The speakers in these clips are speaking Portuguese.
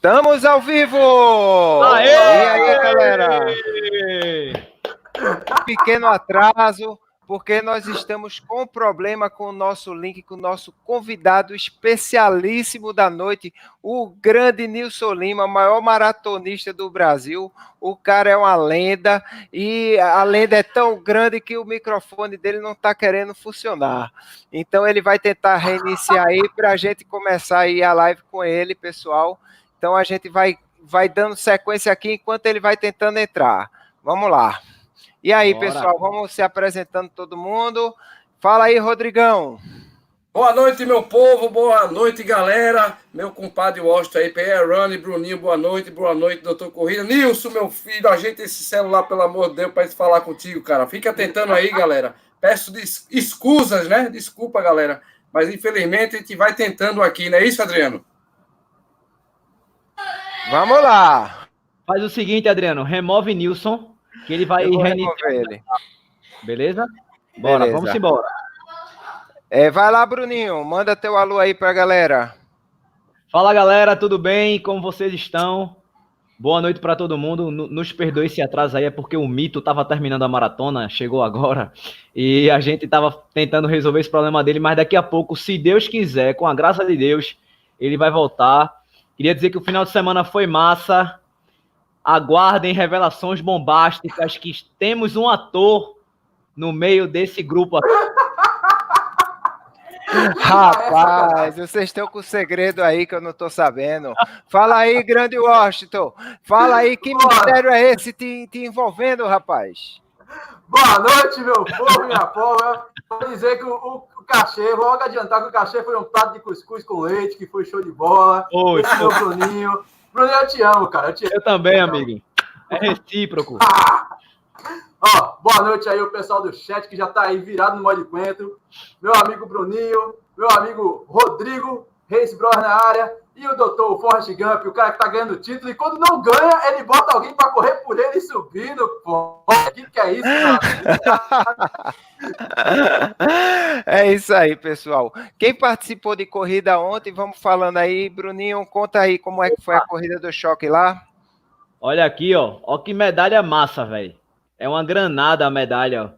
Estamos ao vivo! Aê! E aí, galera? Pequeno atraso, porque nós estamos com problema com o nosso link, com o nosso convidado especialíssimo da noite, o grande Nilson Lima, maior maratonista do Brasil. O cara é uma lenda e a lenda é tão grande que o microfone dele não está querendo funcionar. Então ele vai tentar reiniciar aí para a gente começar aí a live com ele, pessoal. Então a gente vai, vai dando sequência aqui enquanto ele vai tentando entrar. Vamos lá. E aí, Bora. pessoal, vamos se apresentando todo mundo. Fala aí, Rodrigão. Boa noite, meu povo, boa noite, galera. Meu compadre Washington aí, PR Run, Bruninho, boa noite, boa noite, doutor Corrida. Nilson, meu filho, ajeita esse celular, pelo amor de Deus, para falar contigo, cara. Fica tentando aí, galera. Peço excusas, né? Desculpa, galera. Mas infelizmente a gente vai tentando aqui, não é isso, Adriano? Vamos lá. Faz o seguinte, Adriano, remove Nilson, que ele vai reiniciar. Ele. Beleza? Bora, Beleza. vamos embora. É, vai lá, Bruninho, manda teu alô aí pra galera. Fala, galera, tudo bem? Como vocês estão? Boa noite para todo mundo. Nos perdoe esse atraso aí, é porque o Mito estava terminando a maratona, chegou agora, e a gente estava tentando resolver esse problema dele, mas daqui a pouco, se Deus quiser, com a graça de Deus, ele vai voltar Queria dizer que o final de semana foi massa. Aguardem revelações bombásticas que temos um ator no meio desse grupo aqui. Rapaz, vocês estão com segredo aí que eu não estou sabendo. Fala aí, grande Washington. Fala aí, que mistério é esse te, te envolvendo, rapaz? Boa noite, meu povo, minha povo. Vou dizer que o, cachê, vou logo adiantar que o cachê foi um prato de cuscuz com leite, que foi show de bola. Oi, meu Bruninho. Bruninho, eu te amo, cara. Eu, te eu também, amigo. É recíproco. Ó, boa noite aí, o pessoal do chat que já tá aí virado no modo encontro. Meu amigo Bruninho, meu amigo Rodrigo, Reis Bros na área. E o doutor Forrest Gump, o cara que tá ganhando título, e quando não ganha, ele bota alguém para correr por ele subindo. Pô, o que, que é isso, cara? É isso aí, pessoal. Quem participou de corrida ontem, vamos falando aí. Bruninho, conta aí como é que foi a corrida do choque lá. Olha aqui, ó. Ó que medalha massa, velho. É uma granada a medalha, ó.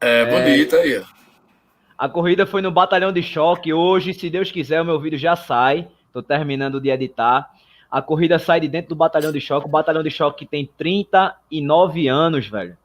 É, bonita é... aí, ó. A corrida foi no Batalhão de Choque. Hoje, se Deus quiser, o meu vídeo já sai. Tô terminando de editar. A corrida sai de dentro do batalhão de choque. O batalhão de choque tem 39 anos, velho.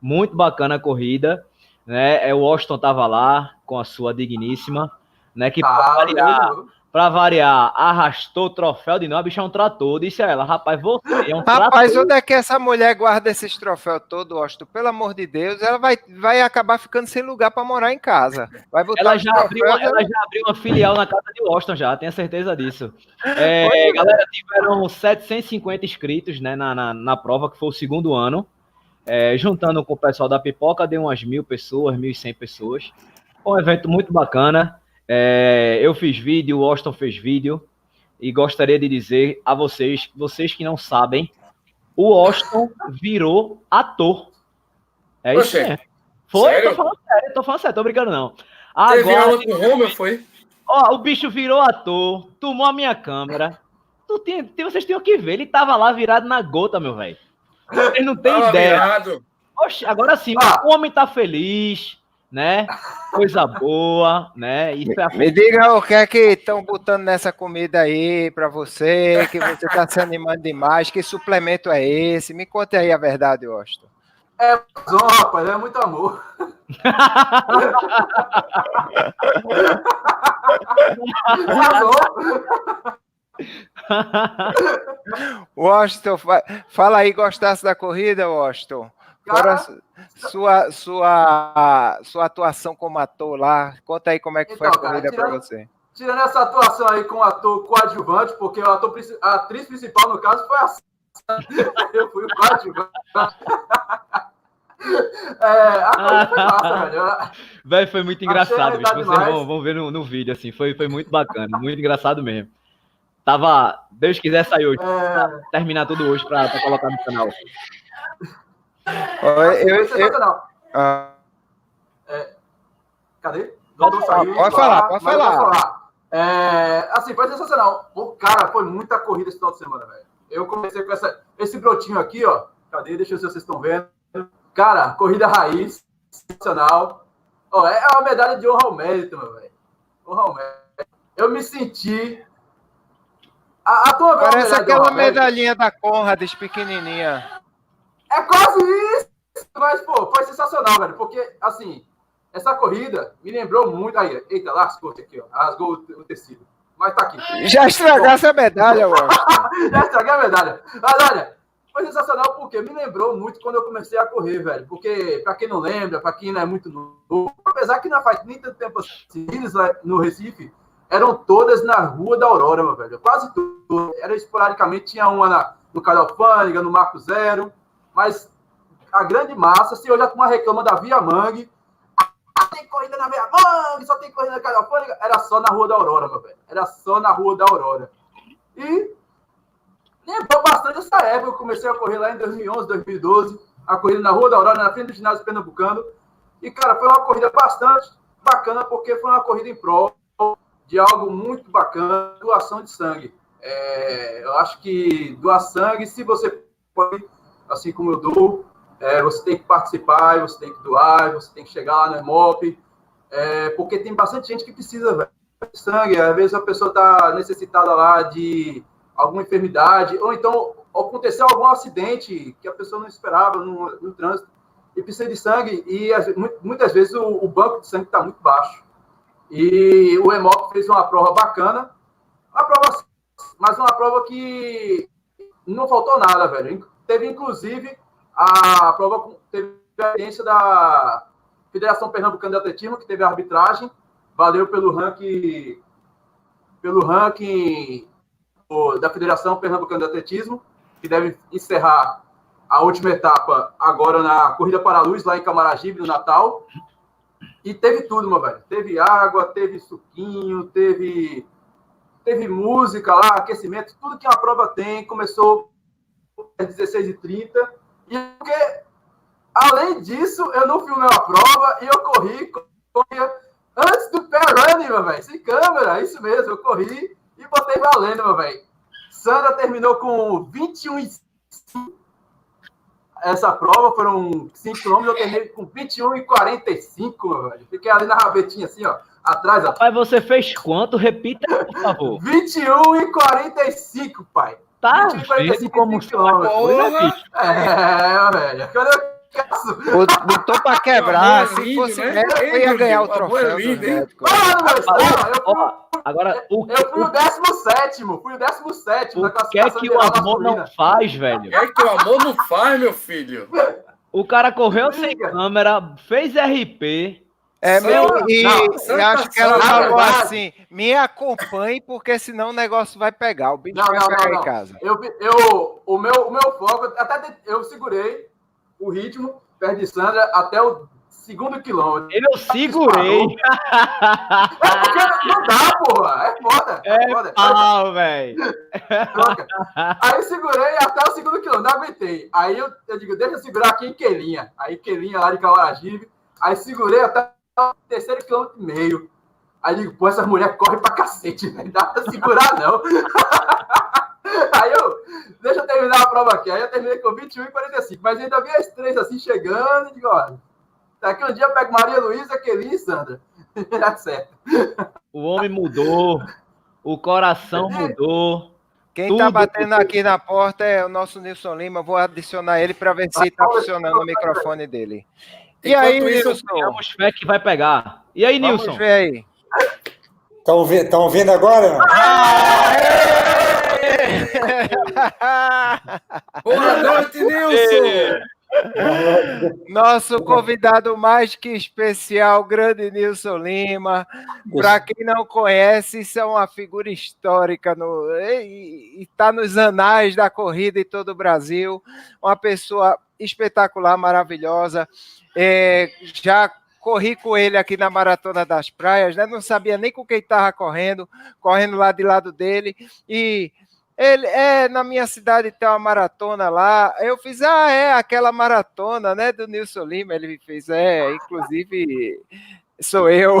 Muito bacana a corrida. Né? É, o Washington tava lá com a sua digníssima, né? Que tá, variar, Pra variar, arrastou o troféu de novo, a bicha é um trator. Disse a ela, rapaz, você é um trator. Rapaz, onde é que essa mulher guarda esses troféus todos, Austin? Pelo amor de Deus, ela vai, vai acabar ficando sem lugar para morar em casa. Vai botar ela, já abriu, uma, ela já abriu uma filial na casa de Austin, já, tenho certeza disso. É, galera, tiveram 750 inscritos né, na, na, na prova, que foi o segundo ano. É, juntando com o pessoal da Pipoca, deu umas mil pessoas, mil e cem pessoas. Foi um evento muito bacana. É, eu fiz vídeo, o Austin fez vídeo, e gostaria de dizer a vocês, vocês que não sabem, o Austin virou ator. É isso mesmo. Foi? Sério? Tô falando sério, tô falando sério, tô brincando não. Agora, Teve aula com o Homer, foi? Ó, o bicho virou ator, tomou a minha câmera. Tu tem, vocês tinham que ver, ele tava lá virado na gota, meu velho. Vocês não têm ideia. Virado. Oxe, agora sim, ah. o homem tá feliz, né? Coisa boa, né? Isso é Me diga o que é que estão botando nessa comida aí para você, que você está se animando demais, que suplemento é esse? Me conte aí a verdade, Austin. É só, rapaz, é muito amor. Washington, fala aí, gostasse da corrida, Washington? Agora, sua, sua, sua atuação como ator lá, conta aí como é que então, foi a então, corrida para você. Tirando essa atuação aí com o ator coadjuvante, porque o ator, a atriz principal, no caso, foi a eu fui o coadjuvante. É, a foi massa, velho. Véio, foi muito engraçado, bicho. Vocês vão, vão ver no, no, vídeo, assim. Foi, foi muito bacana, muito engraçado mesmo. Tava, Deus quiser, sair hoje. É... Terminar tudo hoje para colocar no canal. Eu, eu, eu, ah. é, cadê? Pode, falar, pode falar, pode falar. É, assim, foi sensacional. O cara, foi muita corrida esse final de semana, velho. Eu comecei com essa, esse brotinho aqui, ó. Cadê? Deixa eu ver se vocês estão vendo. Cara, corrida raiz, sensacional. Ó, é uma medalha de honra ao mérito, meu velho. Honra ao mérito. Eu me senti. A, a tua Parece aquela medalhinha da Conrads pequenininha. É quase isso! Mas, pô, foi sensacional, velho. Porque, assim, essa corrida me lembrou muito. Aí, eita, lascou aqui, ó. Rasgou o, tecido. Mas tá aqui. Já estragasse a medalha, Washington. Já estraguei a medalha. Mas olha, foi sensacional porque me lembrou muito quando eu comecei a correr, velho. Porque, pra quem não lembra, pra quem não é muito novo, apesar que não faz nem tanto tempo assim, no Recife, eram todas na Rua da Aurora, meu velho. Quase tudo. Era esporadicamente, tinha uma na, no Califânica, no Marco Zero, mas a grande massa, se hoje a turma reclama da Via Mangue, tem corrida na Via Mangue, só tem corrida na Califânica, era só na Rua da Aurora, meu velho. Era só na Rua da Aurora. E lembrou bastante essa época, eu comecei a correr lá em 2011, 2012, a corrida na Rua da Aurora, na frente do ginásio pernambucano, e, cara, foi uma corrida bastante bacana, porque foi uma corrida em prol de algo muito bacana, doação de sangue. É, eu acho que doar sangue, se você pode, assim como eu dou, é, você tem que participar, você tem que doar, você tem que chegar lá no EMOP, é, porque tem bastante gente que precisa de sangue. Às vezes a pessoa está necessitada lá de alguma enfermidade, ou então aconteceu algum acidente que a pessoa não esperava no, no trânsito e precisa de sangue, e muitas vezes o, o banco de sangue está muito baixo. E o EMOP fez uma prova bacana, uma prova, mas uma prova que não faltou nada, velho. Teve, inclusive, a prova teve a experiência da Federação Pernambucana de Atletismo, que teve a arbitragem, valeu pelo ranking, pelo ranking da Federação Pernambucana de Atletismo, que deve encerrar a última etapa agora na Corrida para a Luz, lá em Camaragibe, no Natal. E teve tudo, meu velho. Teve água, teve suquinho, teve, teve música lá, aquecimento, tudo que uma prova tem. Começou às 16h30. E porque, além disso, eu não filmei a prova e eu corri, antes do running, meu velho. Sem câmera, isso mesmo. Eu corri e botei valendo, meu velho. Sandra terminou com 21 e essa prova foram 5 km, eu terminei com 21 e 45, velho. Fiquei ali na rabetinha, assim, ó, atrás, ó. Pai, você fez quanto? Repita, por favor. 21 e 45, pai. Tá 21 e 45 como quilômetros. É, velho. Quando eu Botou pra quebrar. Se fosse né? médico, eu ia ganhar o troféu. Agora, o eu fui o 17, fui o 17 na classificação. O que é que o amor não faz, velho? O que é que o amor não faz, meu filho? O cara correu sem câmera, fez RP. É, meu, e não, eu acho que ela falou assim: me acompanhe, porque senão o negócio vai pegar. O bicho não, vai não, pegar em casa. Eu, eu, o, meu, o meu foco, até eu segurei o ritmo perto de Sandra até o segundo quilômetro. Eu segurei. É porque não dá, porra. É foda. É, é foda. pau, velho. Aí segurei até o segundo quilômetro, não aguentei. Aí eu, eu digo, deixa eu segurar aqui em Quelinha. Aí Quelinha lá de Camaragibe. Aí segurei até o terceiro quilômetro e meio. Aí digo, pô, essas mulheres correm pra cacete, não dá pra segurar, não. Aí eu, deixa eu terminar a prova aqui. Aí eu terminei com 21 e 45. Mas ainda vi as três assim chegando e digo, olha, daqui um dia eu pego Maria Luísa, Kelly e Sandra. Já certo. O homem mudou, o coração mudou. Quem está batendo aqui na porta é o nosso Nilson Lima. Vou adicionar ele para ver se está funcionando o microfone dele. E Enquanto aí, Nilson? Temos fé que vai pegar. E aí, Vamos Nilson? ver aí. Estão ouvindo agora? Ah, Boa noite, Nilson! Nosso convidado mais que especial, grande Nilson Lima. Para quem não conhece, isso é uma figura histórica no, e está nos anais da corrida em todo o Brasil. Uma pessoa espetacular, maravilhosa. É, já corri com ele aqui na Maratona das Praias, né? Não sabia nem com quem estava correndo, correndo lá de lado dele. E ele é na minha cidade tem uma maratona lá. Eu fiz, ah, é aquela maratona, né, do Nilson Lima. Ele fez, é, inclusive Sou eu.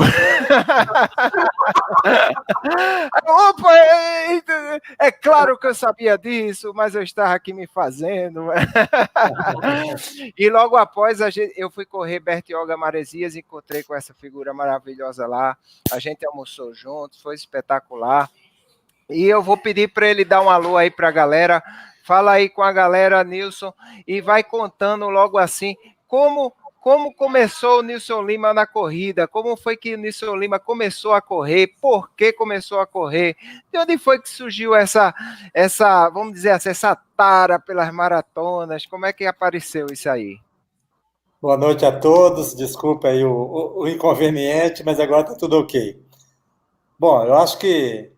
Opa, é, é, claro que eu sabia disso, mas eu estava aqui me fazendo. e logo após, gente, eu fui correr Bertioga Maresias, encontrei com essa figura maravilhosa lá. A gente almoçou juntos, foi espetacular. E eu vou pedir para ele dar um alô aí para a galera. Fala aí com a galera, Nilson, e vai contando logo assim como como começou o Nilson Lima na corrida? Como foi que o Nilson Lima começou a correr? Por que começou a correr? De onde foi que surgiu essa, essa vamos dizer assim, essa tara pelas maratonas? Como é que apareceu isso aí? Boa noite a todos. Desculpa aí o, o, o inconveniente, mas agora está tudo ok. Bom, eu acho que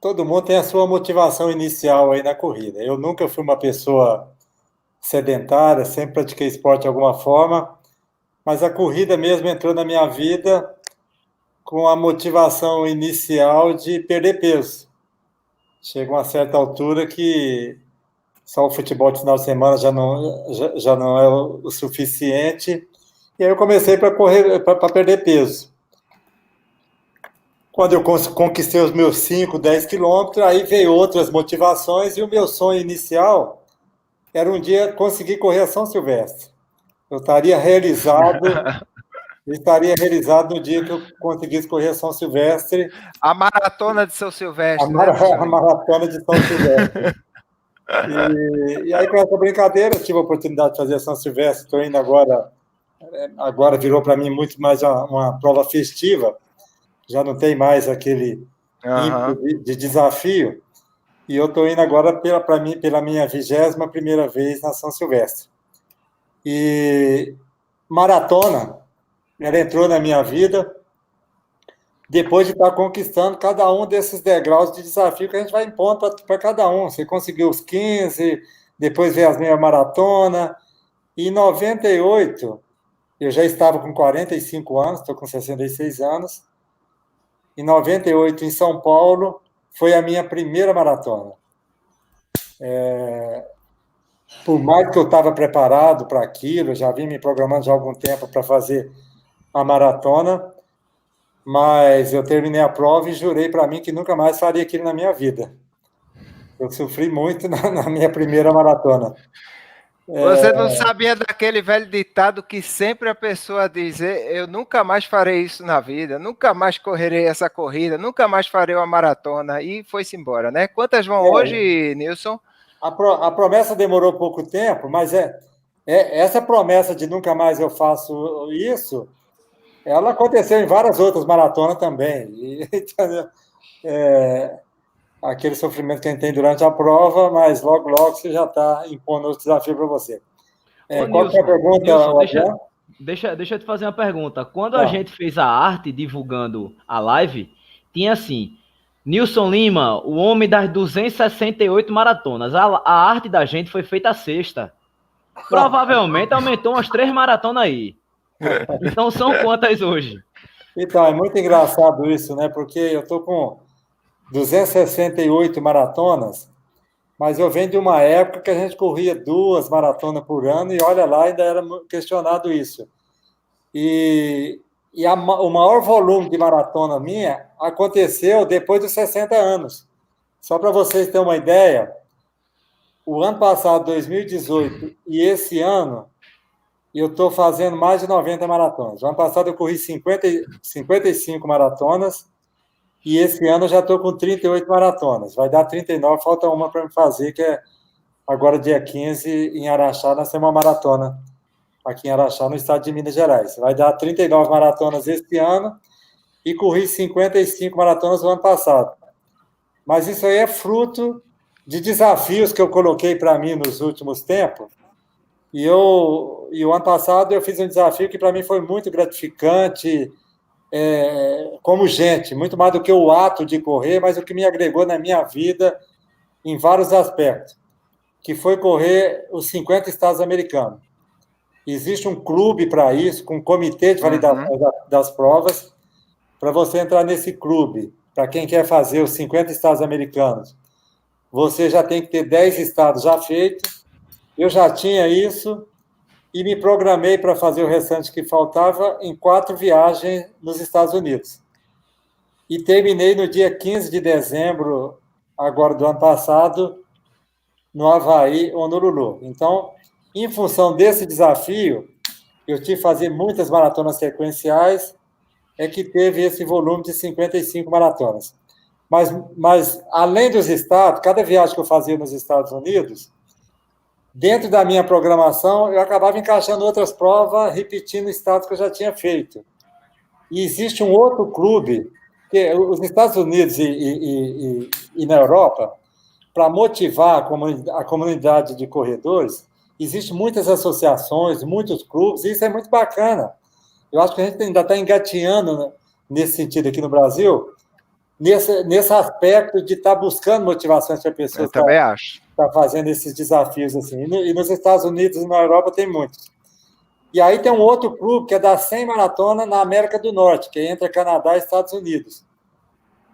todo mundo tem a sua motivação inicial aí na corrida. Eu nunca fui uma pessoa sedentária, sempre pratiquei esporte de alguma forma, mas a corrida mesmo entrou na minha vida com a motivação inicial de perder peso. Chega uma certa altura que só o futebol de final de semana já não, já, já não é o, suficiente, e aí eu comecei para correr para perder peso. Quando eu conquistei os meus 5, 10 quilômetros, aí veio outras motivações, e o meu sonho inicial era um dia conseguir correr a São Silvestre. Eu estaria realizado, estaria realizado no dia que eu conseguisse correr a São Silvestre. A maratona de São Silvestre. A, mar né? a maratona de São Silvestre. E, e, aí, com essa brincadeira, tive a oportunidade de fazer São Silvestre. Estou indo agora, agora virou para mim muito mais uma, uma, prova festiva. Já não tem mais aquele uhum. de, de desafio. E eu estou indo agora pela, mim, pela minha vigésima primeira vez na São Silvestre. E maratona, ela entrou na minha vida depois de estar conquistando cada um desses degraus de desafio que a gente vai impondo para cada um. Você conseguiu os 15, depois veio as meia maratona. E em 98, eu já estava com 45 anos, estou com 66 anos. Em 98, em São Paulo, foi a minha primeira maratona. É, por mais que eu estava preparado para aquilo, já vim me programando já há algum tempo para fazer a maratona, mas eu terminei a prova e jurei para mim que nunca mais faria aquilo na minha vida. Eu sofri muito na, na minha primeira maratona. Você não é. sabia daquele velho ditado que sempre a pessoa diz: Eu nunca mais farei isso na vida, nunca mais correrei essa corrida, nunca mais farei uma maratona. E foi-se embora, né? Quantas vão é. hoje, Nilson? A, pro, a, promessa demorou pouco tempo, mas é, é, essa promessa de nunca mais eu faço isso, ela aconteceu em várias outras maratonas também. E, é, aquele sofrimento que a gente tem durante a prova, mas logo, logo você já está impondo outro desafio para você. É, Ô, qual Nilson, é a pergunta? Nilson, deixa, deixa, deixa eu te fazer uma pergunta. Quando a tá. gente fez a arte divulgando a live, tinha assim, Nilson Lima, o homem das 268 maratonas. A, a arte da gente foi feita sexta. Provavelmente aumentou umas três maratonas aí. Então são quantas hoje? Então, é muito engraçado isso, né? Porque eu tô com 268 maratonas, mas eu venho de uma época que a gente corria duas maratonas por ano e olha lá, ainda era questionado isso. E, e a, o maior volume de maratona minha aconteceu depois dos 60 anos. Só para vocês terem uma ideia, o ano passado, 2018, e esse ano, eu estou fazendo mais de 90 maratonas. O ano passado eu corri 50, 55 maratonas e esse ano eu já estou com 38 maratonas. Vai dar 39, falta uma para me fazer, que é agora dia 15 em Araxá, nós temos uma maratona aqui em Araxá, no estado de Minas Gerais. Vai dar 39 maratonas este ano e corri 55 maratonas no ano passado. Mas isso aí é fruto de desafios que eu coloquei para mim nos últimos tempos. E eu e o ano passado eu fiz um desafio que para mim foi muito gratificante, é, como gente, muito mais do que o ato de correr, mas o que me agregou na minha vida em vários aspectos, que foi correr os 50 estados americanos. Existe um clube para isso, com um comitê de validação uhum. das provas, para você entrar nesse clube, para quem quer fazer os 50 estados americanos. Você já tem que ter 10 estados já feitos. Eu já tinha isso, e me programei para fazer o restante que faltava em quatro viagens nos Estados Unidos. E terminei no dia 15 de dezembro, agora do ano passado, no Havaí, Honolulu. Então, em função desse desafio, eu tive que fazer muitas maratonas sequenciais, é que teve esse volume de 55 maratonas. Mas, mas além dos estados, cada viagem que eu fazia nos Estados Unidos, dentro da minha programação, eu acabava encaixando outras provas, repetindo estados que eu já tinha feito. E existe um outro clube, que os Estados Unidos e, e, e, e na Europa, para motivar a comunidade de corredores, existem muitas associações, muitos clubes, e isso é muito bacana. Eu acho que a gente ainda está engatinhando nesse sentido aqui no Brasil, nesse, nesse aspecto de estar tá buscando motivações para pessoas. Eu também acho. Tá fazendo esses desafios assim. E, e, nos Estados Unidos e na Europa tem muitos. E aí tem um outro clube que é da 100 maratona na América do Norte, que é entre Canadá e Estados Unidos.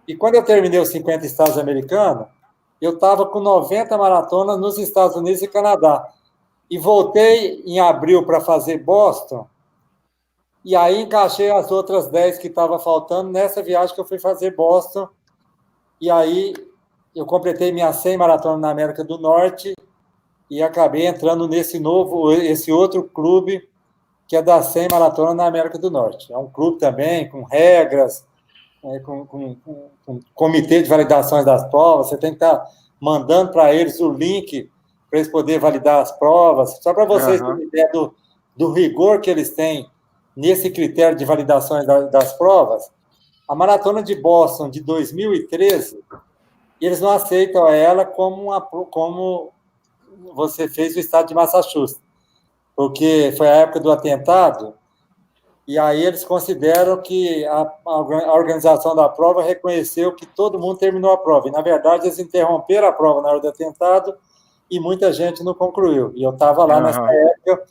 E quando eu terminei os 50 estados americanos, eu estava com 90 maratonas nos Estados Unidos e Canadá. E voltei em abril para fazer Boston, e aí encaixei as outras 10 que estavam faltando nessa viagem que eu fui fazer Boston. E aí eu completei minha 100 maratona na América do Norte e acabei entrando nesse novo, esse outro clube que é da 100 maratona na América do Norte. É um clube também com regras, né, com, com, com, com comitê de validações das provas. Você tem que estar tá mandando para eles o link para eles poderem validar as provas. Só para vocês uhum. terem ideia do, do rigor que eles têm nesse critério de validações das provas, a maratona de Boston de 2013, eles não aceitam ela como, uma, como você fez no estado de Massachusetts, porque foi a época do atentado, e aí eles consideram que a, a organização da prova reconheceu que todo mundo terminou a prova, e na verdade eles interromperam a prova na hora do atentado, e muita gente não concluiu. E eu estava lá uhum. nessa época,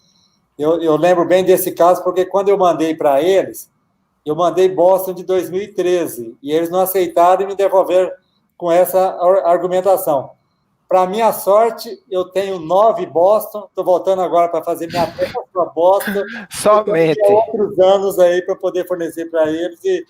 eu, eu lembro bem desse caso, porque quando eu mandei para eles, eu mandei Boston de 2013, e eles não aceitaram e me devolveram com essa argumentação. Para minha sorte, eu tenho nove Boston, estou voltando agora para fazer minha próxima Boston. Somente. outros anos aí para poder fornecer para eles, e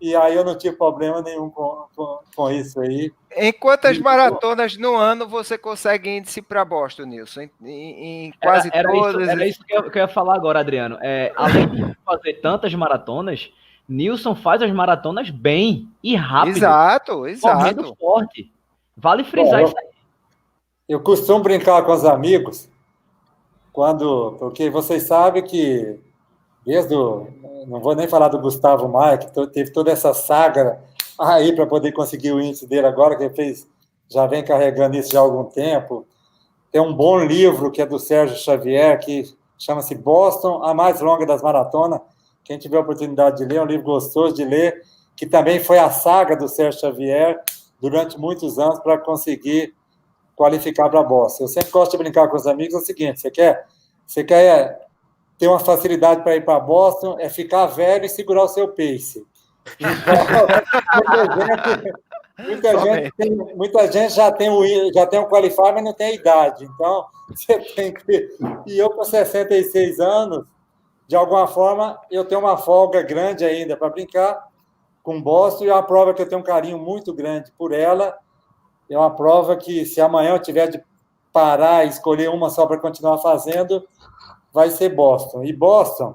e aí eu não tive problema nenhum com, com, com isso aí. Em quantas e, maratonas no ano você consegue índice para Boston, Nilson? Em, em quase era, era todas? Isso, era isso que eu, que eu, ia falar agora, Adriano. É, além de fazer tantas maratonas, Nilson faz as maratonas bem e rápido. Exato, exato. forte. Vale frisar isso aí. Eu costumo brincar com os amigos, quando, porque vocês sabem que desde o, não vou nem falar do Gustavo Maia, que teve toda essa saga aí para poder conseguir o índice dele agora, que ele fez, já vem carregando isso já há algum tempo. Tem um bom livro que é do Sérgio Xavier, que chama-se Boston, a mais longa das maratonas. Quem tiver a oportunidade de ler, é um livro gostoso de ler, que também foi a saga do Sérgio Xavier durante muitos anos para conseguir qualificar para Boston. Eu sempre gosto de brincar com os amigos, é o seguinte, você quer, você quer ter uma facilidade para ir para Boston é ficar velho e segurar o seu pace. Então, muita, gente, muita, gente tem, muita gente, já tem o já tem o qualifier, mas não tem a idade. Então, você tem que. E eu, com 66 anos, de alguma forma, eu tenho uma folga grande ainda para brincar com Boston, e é uma prova que eu tenho um carinho muito grande por ela. É uma prova que, se amanhã eu tiver de parar e escolher uma só para continuar fazendo, vai ser Boston. E Boston,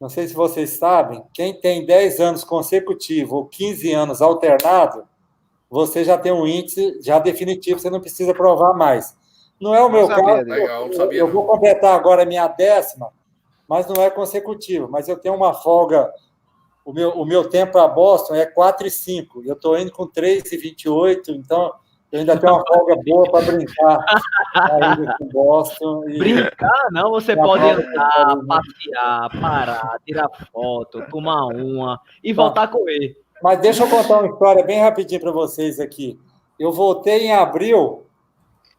não sei se vocês sabem, quem tem 10 anos consecutivos ou 15 anos alternado, você já tem um índice já definitivo, você não precisa provar mais. Não é o meu sabia, caso, legal, eu, eu, vou completar agora a minha décima, mas não é consecutivo. Mas eu tenho uma folga, o meu, o meu tempo para Boston é 4 e 5, eu estou indo com 3 e 28, então eu ainda tenho uma folga boa para brincar ainda com Boston. E... Brincar? Não, você pode andar, passear, parar, tirar foto, tomar uma e voltar a correr. Mas deixa eu contar uma história bem rapidinho para vocês aqui. Eu voltei em abril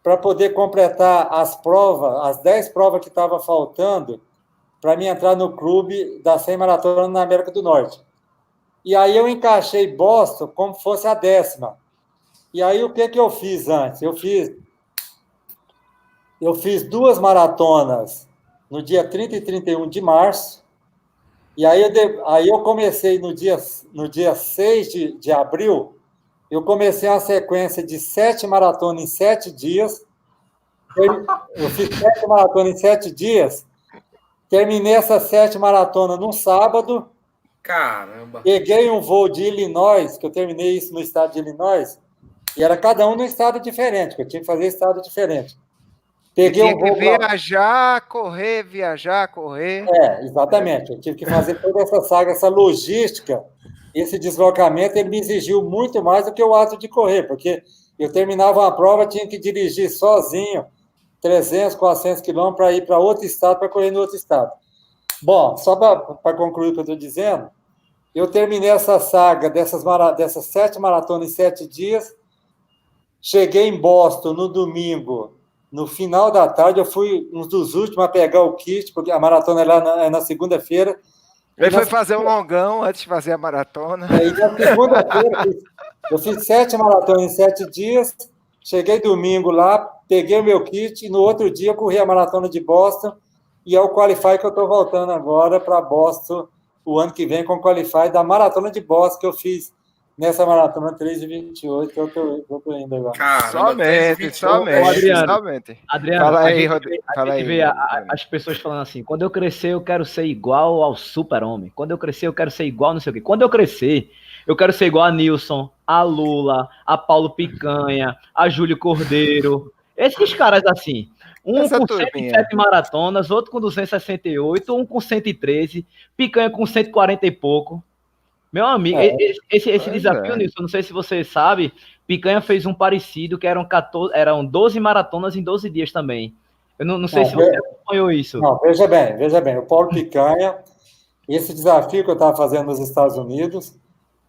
para poder completar as provas, as 10 provas que estavam faltando, para mim entrar no clube da 100 maratona na América do Norte. E aí eu encaixei Boston como fosse a décima. E aí o que que eu fiz antes? Eu fiz eu fiz duas maratonas no dia 30 e 31 de março. E aí eu, aí eu comecei no dia, no dia 6 de, de abril, eu comecei uma sequência de sete maratonas em sete dias. Eu, eu fiz sete maratonas em sete dias. Terminei essas sete maratonas num sábado. Caramba! Peguei um voo de Illinois, que eu terminei isso no estado de Illinois, e era cada um num estado diferente, que eu tinha que fazer estado diferente. Peguei um voo que viajar, pra... correr, viajar, correr. É, exatamente. Eu tive que fazer toda essa saga, essa logística. Esse deslocamento ele me exigiu muito mais do que o ato de correr, porque eu terminava uma prova, tinha que dirigir sozinho 300, 400 quilômetros para ir para outro estado, para correr no outro estado. Bom, só para concluir o que eu estou dizendo, eu terminei essa saga dessas, dessas sete maratonas em sete dias. Cheguei em Boston no domingo, no final da tarde. Eu fui um dos últimos a pegar o kit, porque a maratona é lá na, é na segunda-feira. Ele foi fazer um longão antes de fazer a maratona. Aí, na segunda-feira, eu fiz sete maratonas em sete dias. Cheguei domingo lá, peguei o meu kit e no outro dia corri a maratona de Boston e é o Qualify que eu estou voltando agora para Boston o ano que vem com o Qualify da maratona de Boston que eu fiz nessa maratona 3 e 28 que eu estou indo agora. Caramba, somente, somente, Adriano, somente. Adriano, fala aí, Rodrigo. Fala aí, vê a, a, as pessoas falando assim, quando eu crescer eu quero ser igual ao super-homem, quando eu crescer eu quero ser igual não sei o quê. Quando eu crescer eu quero ser igual a Nilson, a Lula, a Paulo Picanha, a Júlio Cordeiro. Esses caras assim. Um Essa com turminha. 107 maratonas, outro com 268, um com 113, Picanha com 140 e pouco. Meu amigo, é. esse, esse desafio, é. Nilson, não sei se você sabe, Picanha fez um parecido que eram, 14, eram 12 maratonas em 12 dias também. Eu não, não sei não, se você acompanhou isso. Não, veja bem, veja bem. O Paulo Picanha, esse desafio que eu estava fazendo nos Estados Unidos,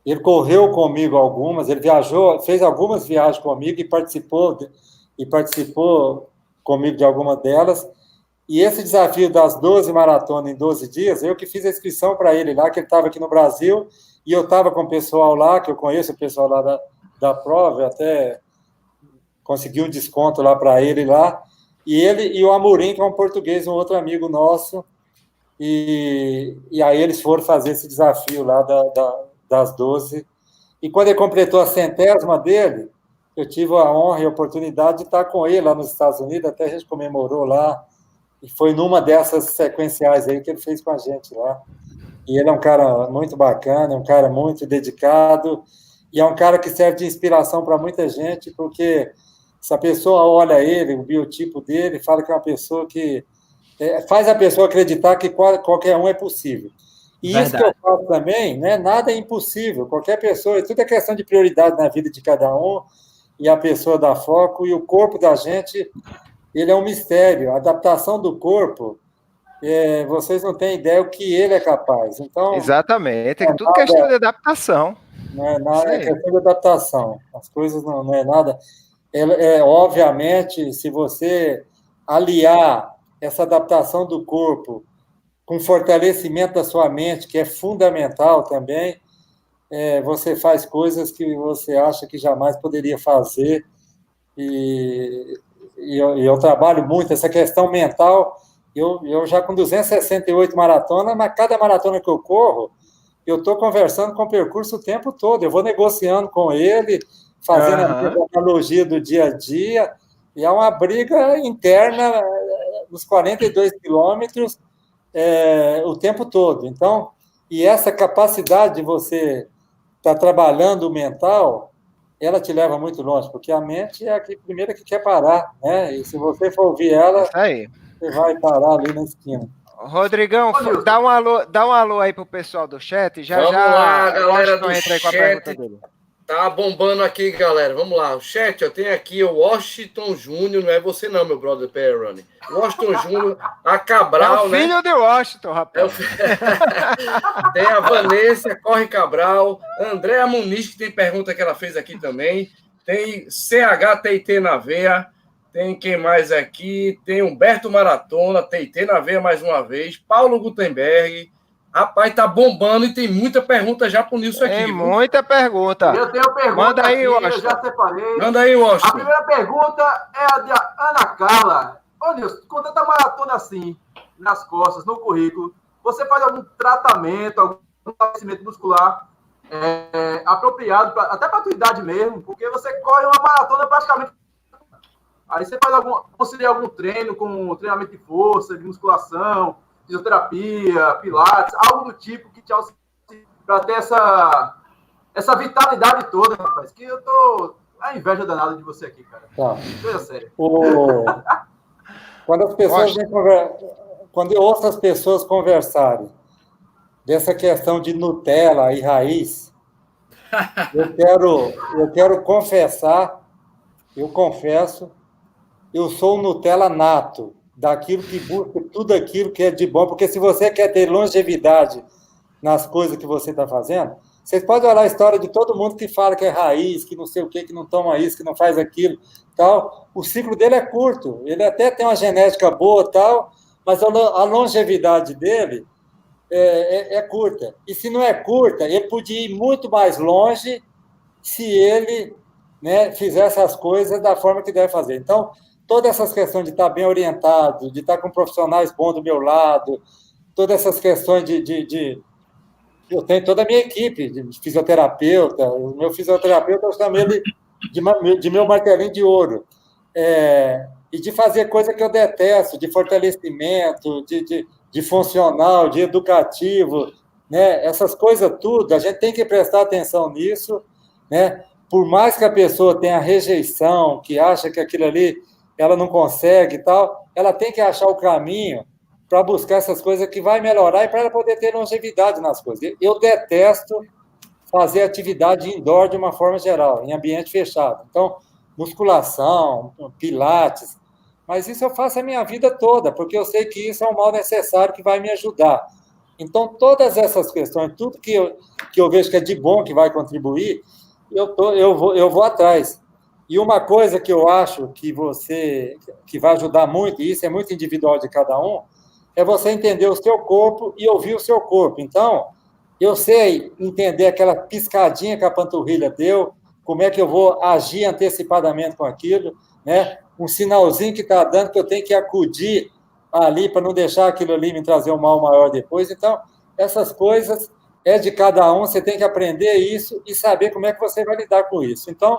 ele correu comigo algumas, ele viajou, fez algumas viagens comigo e participou de, e participou comigo de alguma delas. E esse desafio das 12 maratonas em 12 dias, eu que fiz a inscrição para ele lá, que ele estava aqui no Brasil, e eu estava com o pessoal lá, que eu conheço o pessoal lá da, da prova, até consegui um desconto lá para ele lá. E ele e o Amorim, que é um português, um outro amigo nosso, e, e aí eles foram fazer esse desafio lá da, da das 12. E quando ele completou a centésima dele, eu tive a honra e a oportunidade de estar com ele lá nos Estados Unidos, até a gente comemorou lá. E foi numa dessas sequenciais aí que ele fez com a gente lá. E ele é um cara muito bacana, é um cara muito dedicado, e é um cara que serve de inspiração para muita gente, porque se a pessoa olha ele, o biotipo dele, fala que é uma pessoa que é, faz a pessoa acreditar que qualquer um é possível. E Verdade. isso que eu falo também, né? Nada é impossível. Qualquer pessoa, tudo é questão de prioridade na vida de cada um, e a pessoa dá foco, e o corpo da gente, ele é um mistério. A adaptação do corpo, é, vocês não têm ideia o que ele é capaz. Então, Exatamente, é, é tudo questão de adaptação. Não é nada, é questão de adaptação. As coisas não, não é nada. É, é, obviamente, se você aliar essa adaptação do corpo com fortalecimento da sua mente, que é fundamental também. É, você faz coisas que você acha que jamais poderia fazer. E, e, eu, e eu, trabalho muito essa questão mental. Eu, eu já com 268 maratonas, mas cada maratona que eu corro, eu estou conversando com o percurso o tempo todo. Eu vou negociando com ele, fazendo uhum. a analogia do dia a dia. E é uma briga interna nos 42 quilômetros é, o tempo todo. Então, e essa capacidade de você estar tá trabalhando o mental, ela te leva muito longe, porque a mente é a que, primeira que quer parar, né? E se você for ouvir ela, você vai parar ali na esquina. Rodrigão, dá um alô, dá um alô aí pro pessoal do chat. Já Vamos já lá, galera do entra aí com a pergunta dele. Tá bombando aqui, galera. Vamos lá. O chat, eu tenho aqui o Washington Júnior, não é você não, meu brother Perry Running. Washington Júnior, a Cabral, é o né? filho né? de Washington, rapaz. É o... tem a Vanessa, Corre Cabral, Andréa Muniz, que tem pergunta que ela fez aqui também. Tem CHTT na veia. Tem quem mais aqui? Tem Humberto Maratona, TT na veia mais uma vez. Paulo Gutenberg. Rapaz, tá bombando e tem muita pergunta já pro Nilson aqui. Tem viu? muita pergunta. Eu tenho pergunta Manda aí, aqui, eu já separei. Manda aí, Washington. A primeira pergunta é a de Ana Carla. Ô, Nilson, quando tá maratona assim, nas costas, no currículo, você faz algum tratamento, algum conhecimento muscular é, apropriado, pra, até para a tua idade mesmo, porque você corre uma maratona praticamente. Aí você faz algum, conciliar algum treino com treinamento de força, de musculação, fisioterapia, pilates, algo do tipo que te auxilia para ter essa, essa vitalidade toda, rapaz, que eu tô a inveja danada de você aqui, cara. Tá. Coisa séria. O... Quando as pessoas conver... quando eu ouço as pessoas conversarem dessa questão de Nutella e raiz, eu quero, eu quero confessar, eu confesso, eu sou um Nutella nato, daquilo que busca tudo aquilo que é de bom, porque se você quer ter longevidade nas coisas que você está fazendo, vocês podem olhar a história de todo mundo que fala que é raiz, que não sei o que, que não toma isso, que não faz aquilo, tal. O ciclo dele é curto. Ele até tem uma genética boa, tal, mas a longevidade dele é, é, é curta. E se não é curta, ele podia ir muito mais longe se ele né, fizesse as coisas da forma que deve fazer. Então, todas essas questões de estar bem orientado, de estar com profissionais bons do meu lado, todas essas questões de, de, de eu tenho toda a minha equipe de fisioterapeuta, o meu fisioterapeuta eu chamo ele de, de meu martelinho de ouro. É, e de fazer coisa que eu detesto, de fortalecimento, de, de, de funcional, de educativo, né? essas coisas tudo, a gente tem que prestar atenção nisso, né? por mais que a pessoa tenha rejeição, que acha que aquilo ali ela não consegue e tal, ela tem que achar o caminho para buscar essas coisas que vai melhorar e para ela poder ter longevidade nas coisas. Eu detesto fazer atividade indoor de uma forma geral, em ambiente fechado. Então, musculação, pilates, mas isso eu faço a minha vida toda, porque eu sei que isso é um mal necessário que vai me ajudar. Então, todas essas questões, tudo que eu, que eu vejo que é de bom, que vai contribuir, eu, tô, eu, vou, eu vou atrás. E uma coisa que eu acho que você que vai ajudar muito, e isso é muito individual de cada um, é você entender o seu corpo e ouvir o seu corpo. Então, eu sei entender aquela piscadinha que a panturrilha deu, como é que eu vou agir antecipadamente com aquilo, né? Um sinalzinho que está dando que eu tenho que acudir ali para não deixar aquilo ali me trazer um mal maior depois. Então, essas coisas é de cada um, você tem que aprender isso e saber como é que você vai lidar com isso. Então,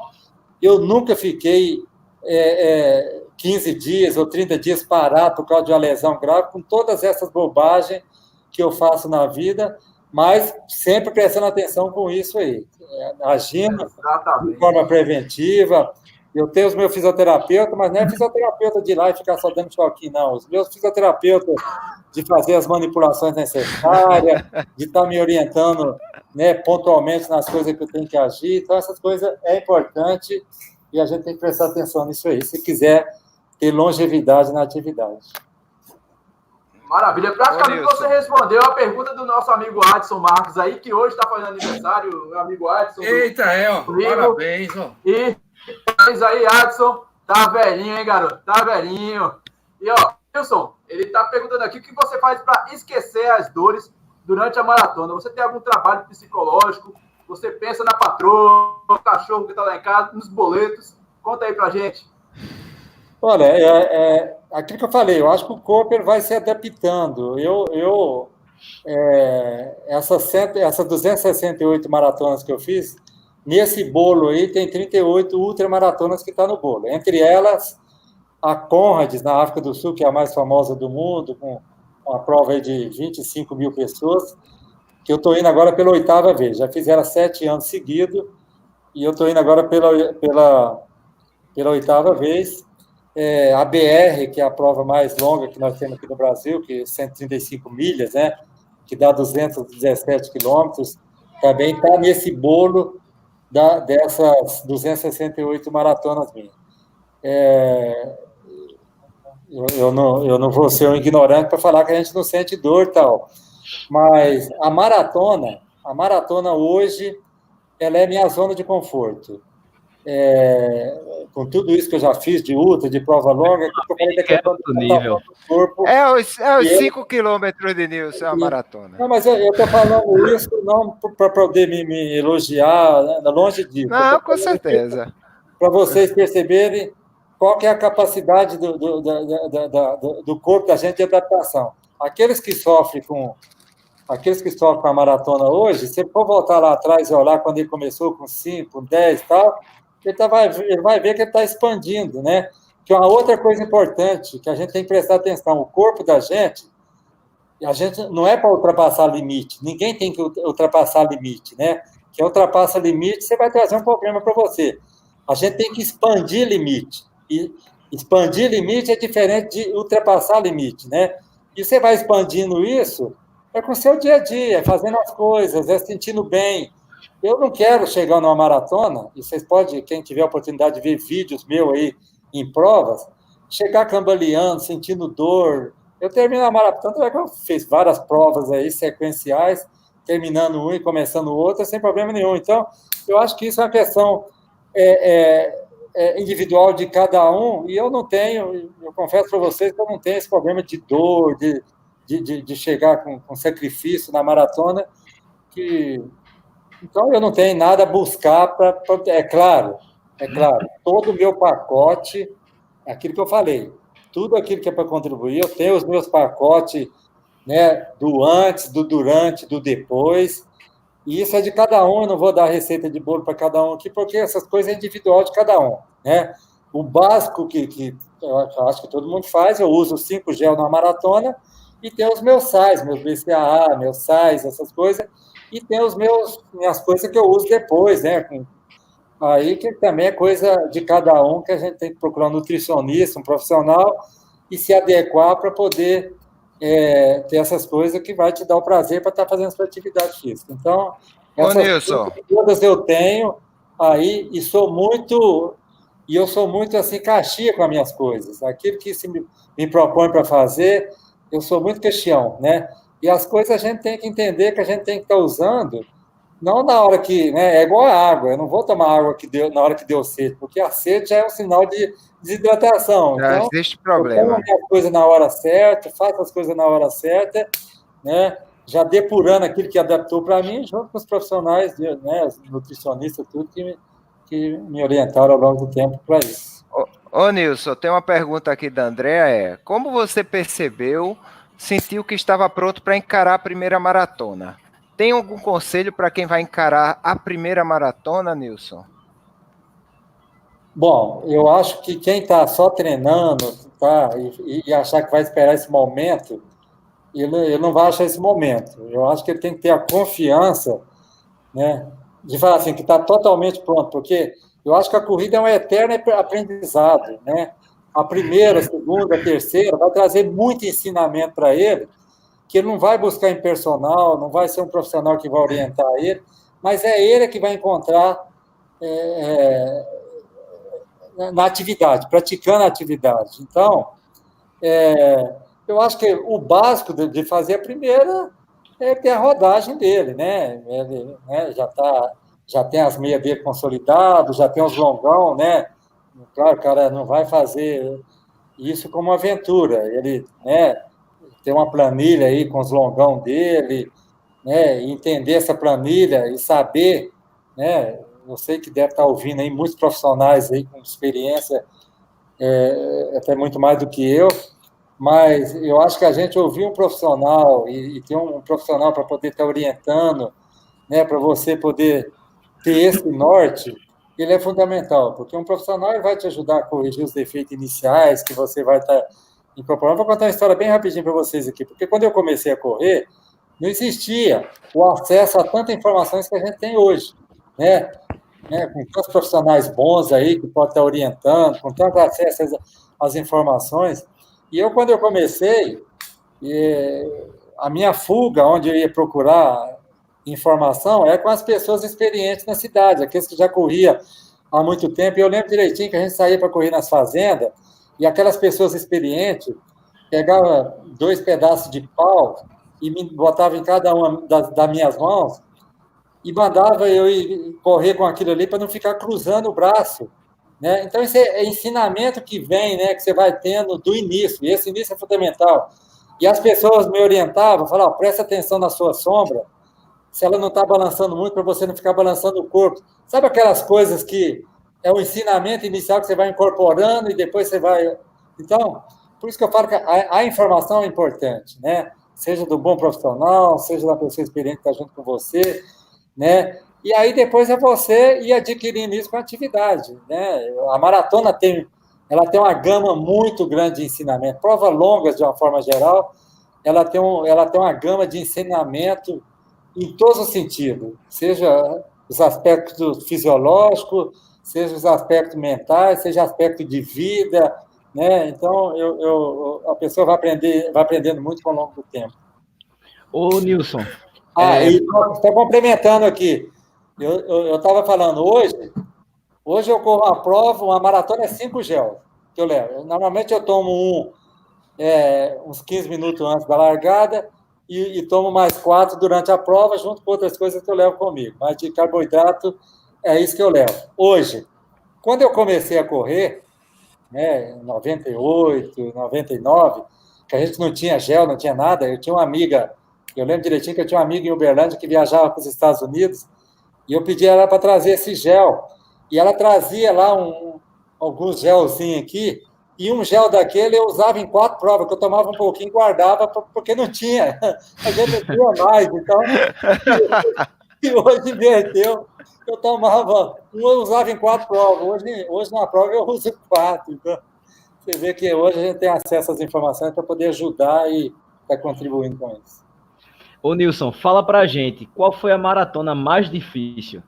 eu nunca fiquei é, é, 15 dias ou 30 dias parado por causa de uma lesão grave, com todas essas bobagens que eu faço na vida, mas sempre prestando atenção com isso aí, é, agindo Exatamente. de forma preventiva. Eu tenho os meus fisioterapeutas, mas não é fisioterapeuta de ir lá e ficar só dando choquinho, não. Os meus fisioterapeutas de fazer as manipulações necessárias, de estar me orientando né, pontualmente nas coisas que eu tenho que agir. Então, essas coisas é importante e a gente tem que prestar atenção nisso aí, se quiser ter longevidade na atividade. Maravilha. Praticamente você respondeu a pergunta do nosso amigo Adson Marcos aí, que hoje está fazendo aniversário, meu amigo Adson. Eita, é, ó. Parabéns, ó. E parabéns aí, Adson. Tá velhinho, hein, garoto? Tá velhinho. E, ó, Wilson, ele tá perguntando aqui o que você faz para esquecer as dores durante a maratona. Você tem algum trabalho psicológico? Você pensa na patroa, no cachorro que está lá em casa, nos boletos. Conta aí para gente. Olha, é, é, aquilo que eu falei, eu acho que o corpo ele vai se adaptando. Eu, eu é, essas, essas 268 maratonas que eu fiz, nesse bolo aí tem 38 ultramaratonas que estão tá no bolo. Entre elas, a Conrads, na África do Sul, que é a mais famosa do mundo, com uma prova de 25 mil pessoas, que eu estou indo agora pela oitava vez. Já fiz ela sete anos seguidos e eu estou indo agora pela, pela, pela oitava vez. É, a BR, que é a prova mais longa que nós temos aqui no Brasil, que é 135 milhas, né, que dá 217 quilômetros, também está nesse bolo da, dessas 268 maratonas minhas. É, eu, eu, não, eu não vou ser um ignorante para falar que a gente não sente dor tal. Mas a maratona, a maratona hoje, ela é minha zona de conforto. É, com tudo isso que eu já fiz de ultra, de prova longa, que eu falei da questão do nível. corpo. É os 5 é quilômetros de Nilson, a maratona. Não, mas eu estou falando isso não para poder me, me elogiar, né, longe disso. Não, com certeza. Para vocês perceberem qual que é a capacidade do, do, do, do, corpo da gente de adaptação. aqueles que sofrem com aqueles que sofrem com a maratona hoje, se for voltar lá atrás e olhar quando ele começou com 5, 10 e tal, ele, tá, vai, ele vai ver que ele está expandindo, né? Que é uma outra coisa importante que a gente tem que prestar atenção, o corpo da gente, a gente não é para ultrapassar limite, ninguém tem que ultrapassar limite, né? Que ultrapassa limite, você vai trazer um problema para você. A gente tem que expandir limite. E expandir limite é diferente de ultrapassar limite, né? E você vai expandindo isso é com o seu dia a dia, é fazendo as coisas, é sentindo bem. Eu não quero chegar numa maratona, e vocês podem, quem tiver a oportunidade de ver vídeos meus aí em provas, chegar cambaleando, sentindo dor. Eu termino a maratona, tanto é que eu fiz várias provas aí sequenciais, terminando um e começando outro, sem problema nenhum. Então, eu acho que isso é uma questão é, é individual de cada um, e eu não tenho, eu confesso para vocês que eu não tenho esse problema de dor, de, de, de, de chegar com, com, sacrifício na maratona, que então eu não tenho nada a buscar para. É claro, é claro, todo o meu pacote, aquilo que eu falei, tudo aquilo que é para contribuir, eu tenho os meus pacotes né, do antes, do durante, do depois, e isso é de cada um, eu não vou dar receita de bolo para cada um aqui, porque essas coisas é individual de cada um, né? O básico que, que eu acho que todo mundo faz, eu uso 5 gel na maratona, e tem os meus sais, meus BCAA, meus sais, essas coisas, e tem os meus minhas coisas que eu uso depois, né? Aí que também é coisa de cada um que a gente tem que procurar um nutricionista, um profissional e se adequar para poder é, ter essas coisas que vai te dar o prazer para estar tá fazendo sua atividade física. Então, essas todas eu tenho aí e sou muito e eu sou muito assim caixia com as minhas coisas. Aquilo que se me, me propõe para fazer, eu sou muito questão, né? E as coisas a gente tem que entender que a gente tem que estar tá usando, não na hora que, né? É igual a água, eu não vou tomar água que deu, na hora que deu sede, porque a sede já é um sinal de desidratação. Já então, existe problema. Eu as coisas na hora certa, faço as coisas na hora certa, né? Já depurando aquilo que adaptou para mim, junto com os profissionais, né? Os nutricionistas, tudo que me, que me orientaram ao longo do tempo para isso. Ô, Nilson, tem uma pergunta aqui da Andréa, é, como você percebeu, sentiu que estava pronto para encarar a primeira maratona? Tem algum conselho para quem vai encarar a primeira maratona, Nilson? Bom, eu acho que quem está só treinando tá, e, e, achar que vai esperar esse momento, ele, ele não vai achar esse momento. Eu acho que ele tem que ter a confiança né, de falar assim, que está totalmente pronto, porque eu acho que a corrida é um eterno aprendizado, né? A primeira, a segunda, a terceira vai trazer muito ensinamento para ele, que ele não vai buscar em personal, não vai ser um profissional que vai orientar ele, mas é ele que vai encontrar é, é, na atividade, praticando a atividade. Então, é, eu acho que o básico de, fazer a primeira é ter a rodagem dele, né? Ele né, já está já tem as meias dele consolidadas, já tem os longão, né? Claro, o cara não vai fazer isso como aventura. Ele, né, tem uma planilha aí com os longão dele, né, entender essa planilha e saber, né, eu sei que deve estar ouvindo aí muitos profissionais aí com experiência é, até muito mais do que eu, mas eu acho que a gente ouvir um profissional e, e ter um profissional para poder estar orientando, né, para você poder ter esse norte, ele é fundamental, porque um profissional vai te ajudar a corrigir os defeitos iniciais que você vai estar incorporando. Vou contar uma história bem rapidinho para vocês aqui, porque quando eu comecei a correr, não existia o acesso a tantas informações que a gente tem hoje, né? né? Com tantos profissionais bons aí que podem estar orientando, com tanto acesso às informações. E eu, quando eu comecei, a minha fuga, onde eu ia procurar informação é com as pessoas experientes na cidade, aqueles que já corria há muito tempo. E eu lembro direitinho que a gente saía para correr nas fazendas e aquelas pessoas experientes pegavam dois pedaços de pau e me botava em cada uma das, das minhas mãos e mandava eu ir correr com aquilo ali para não ficar cruzando o braço. Né? Então, esse é ensinamento que vem, né, que você vai tendo do início, e esse início é fundamental. E as pessoas me orientavam, falavam, presta atenção na sua sombra, se ela não está balançando muito, para você não ficar balançando o corpo. Sabe aquelas coisas que é o ensinamento inicial que você vai incorporando e depois você vai. Então, por isso que eu falo que a, a, informação é importante, né? Seja do bom profissional, seja da pessoa experiente que está junto com você, né? E aí depois é você ir adquirindo isso com atividade, né? A maratona tem, ela tem uma gama muito grande de ensinamento. Provas longas, de uma forma geral, ela tem, um, ela tem uma gama de ensinamento em todos os sentidos, seja os aspectos fisiológicos, seja os aspectos mentais, seja aspecto de vida, né? Então, eu, eu, a pessoa vai aprender, vai aprendendo muito com o longo do tempo. Ô, Nilson. Ah, é... estou complementando aqui. Eu estava falando hoje, hoje eu corro uma prova, uma maratona é 5 gel que eu levo. Normalmente eu tomo um é, uns 15 minutos antes da largada e, e, tomo mais quatro durante a prova, junto com outras coisas que eu levo comigo. Mas de carboidrato é isso que eu levo. Hoje, quando eu comecei a correr, né, em 98, 99, que a gente não tinha gel, não tinha nada, eu tinha uma amiga, eu lembro direitinho que eu tinha uma amiga em Uberlândia que viajava para os Estados Unidos, e eu pedi ela para trazer esse gel. E ela trazia lá um, alguns gelzinhos aqui, e um gel daquele eu usava em quatro provas, que eu tomava um pouquinho e guardava, porque não tinha. A gente não tinha mais. Então, e hoje inverteu. Eu tomava, um eu usava em quatro provas. Hoje, hoje na prova eu uso quatro. Então, você vê que hoje a gente tem acesso às informações para poder ajudar e estar tá contribuindo com isso. Ô Nilson, fala pra gente, qual foi a maratona mais difícil?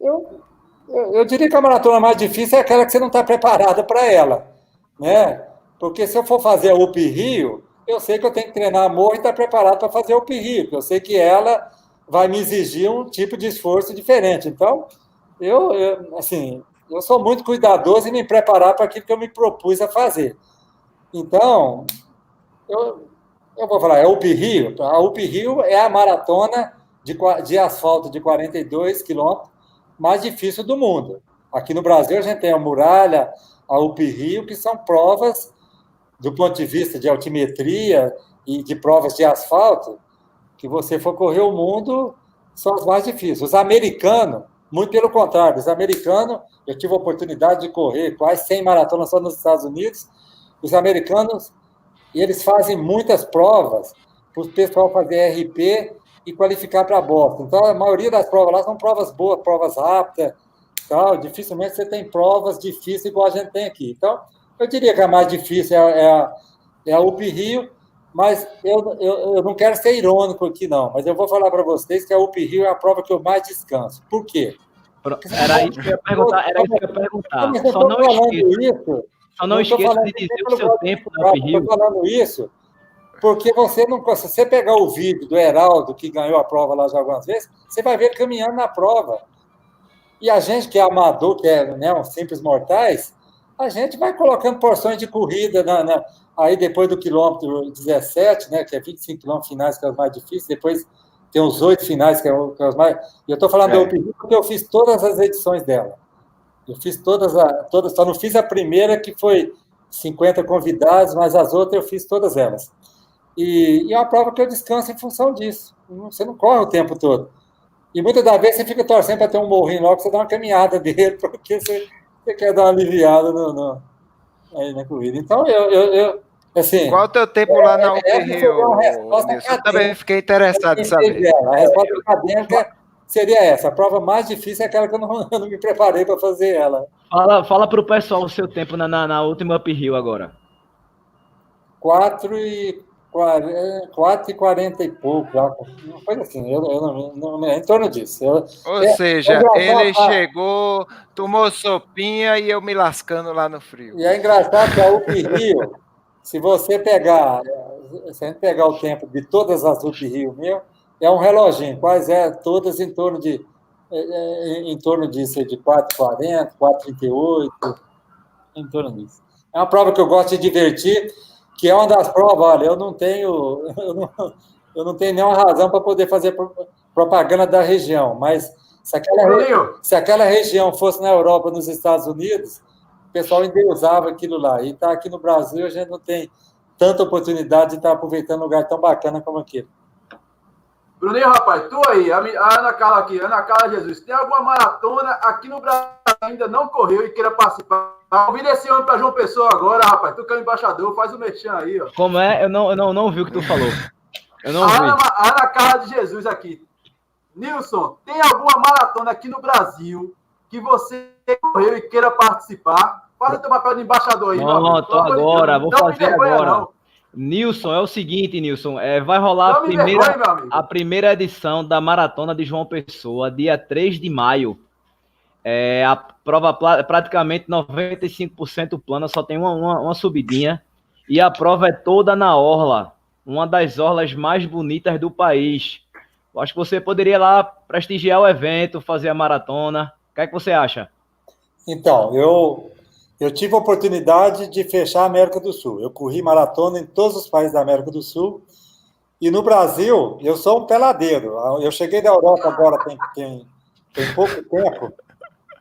Eu eu diria que a maratona mais difícil é aquela que você não está preparada para ela, né? Porque se eu for fazer a UP Rio, eu sei que eu tenho que treinar amor e estar tá preparado para fazer Rio, porque eu sei que ela vai me exigir um tipo de esforço diferente. Então, eu, eu assim, eu sou muito cuidadoso em me preparar para aquilo que eu me propus a fazer. Então, eu, eu vou falar, é UP Rio. A UP Rio é a maratona de, de asfalto de 42 quilômetros mais difícil do mundo. Aqui no Brasil, a gente tem a Muralha, a UP Rio, que são provas, do ponto de vista de altimetria e de provas de asfalto, que você for correr o mundo, são as mais difíceis. Os americanos, muito pelo contrário, os americanos, eu tive a oportunidade de correr quase 100 maratonas só nos Estados Unidos, os americanos, eles fazem muitas provas para o pessoal fazer RP e qualificar para Boston. Então, a maioria das provas lá são provas boas, provas rápidas, tal. dificilmente você tem provas difíceis igual a gente tem aqui. Então, eu diria que a mais difícil é, é a, é a UP Rio, mas eu, eu, eu não quero ser irônico aqui, não, mas eu vou falar para vocês que a UP Rio é a prova que eu mais descanso. Por quê? Era isso que eu ia perguntar. Era isso que eu ia perguntar. Só não esqueça, isso, só não esqueça de dizer o seu tempo na UP Rio. Estou falando isso porque você não se você pegar o vídeo do Heraldo, que ganhou a prova lá já algumas vezes, você vai ver caminhando na prova. E a gente que é amador, que é né, um simples mortais, a gente vai colocando porções de corrida na, na, aí depois do quilômetro 17, né, que é 25 quilômetros finais, que é os mais difíceis, depois tem os oito finais, que é, é os mais. E eu estou falando é. da Open porque eu fiz todas as edições dela. Eu fiz todas, a, todas, só não fiz a primeira, que foi 50 convidados, mas as outras eu fiz todas elas. E, e é uma prova que eu descanso em função disso. Você não corre o tempo todo. E muitas das vezes você fica torcendo para ter um morrinho logo, você dá uma caminhada dele, porque você, você quer dar uma aliviada no, no, aí na corrida. Então, eu, eu, eu assim... Qual o teu tempo é, lá na UP Rio? Eu também fiquei interessado em saber. A resposta acadêmica seria essa. A prova mais difícil é aquela que eu não, eu não me preparei para fazer ela. Fala, fala para o pessoal o seu tempo na, na, na última Up Rio agora. 4 e 4 e 40 e pouco, uma coisa assim, eu, eu não, não, em torno disso. Eu, Ou é, seja, ele chegou, tomou sopinha e eu me lascando lá no frio. E é engraçado que a UP Rio, se você pegar, se a gente pegar o tempo de todas as UP Rio meu, é um reloginho, quais é, todas em torno de é, é, em torno disso, de 4,40, 4,38, em torno disso. É uma prova que eu gosto de divertir, que é uma das provas, olha, eu não tenho, eu não, eu não tenho nenhuma razão para poder fazer propaganda da região, mas se aquela, se aquela região fosse na Europa, nos Estados Unidos, o pessoal endeusava aquilo lá. E está aqui no Brasil, a gente não tem tanta oportunidade de estar tá aproveitando um lugar tão bacana como aquele. Bruninho, rapaz, tu aí, a, Ana Carla aqui, Ana Carla Jesus, tem alguma maratona aqui no Brasil ainda não correu e queira participar Ouvindo esse homem pra João Pessoa agora, rapaz. Tu que é o embaixador, faz o mexão aí, ó. Como é? Eu não, eu não, não vi o que tu falou. Eu não vi. Ana, Ana Carla de Jesus aqui. Nilson, tem alguma maratona aqui no Brasil que você correu e queira participar? Faz o teu papel de embaixador aí, Pelo amor de agora, vou Não fazer vergonha, agora. não. Nilson, é o seguinte, Nilson, é, vai rolar a Não me primeira, vergonha, a primeira edição da Maratona de João Pessoa, dia 3 de maio. É, a prova pla- praticamente 95% plana, só tem uma, uma, uma subidinha. E a prova é toda na Orla, uma das orlas mais bonitas do país. Eu acho que você poderia ir lá prestigiar o evento, fazer a maratona. O que é que você acha? Então, eu, eu tive a oportunidade de fechar a América do Sul. Eu corri maratona em todos os países da América do Sul. E no Brasil, eu sou um peladeiro. Eu cheguei da Europa agora tem, tem, tem pouco tempo.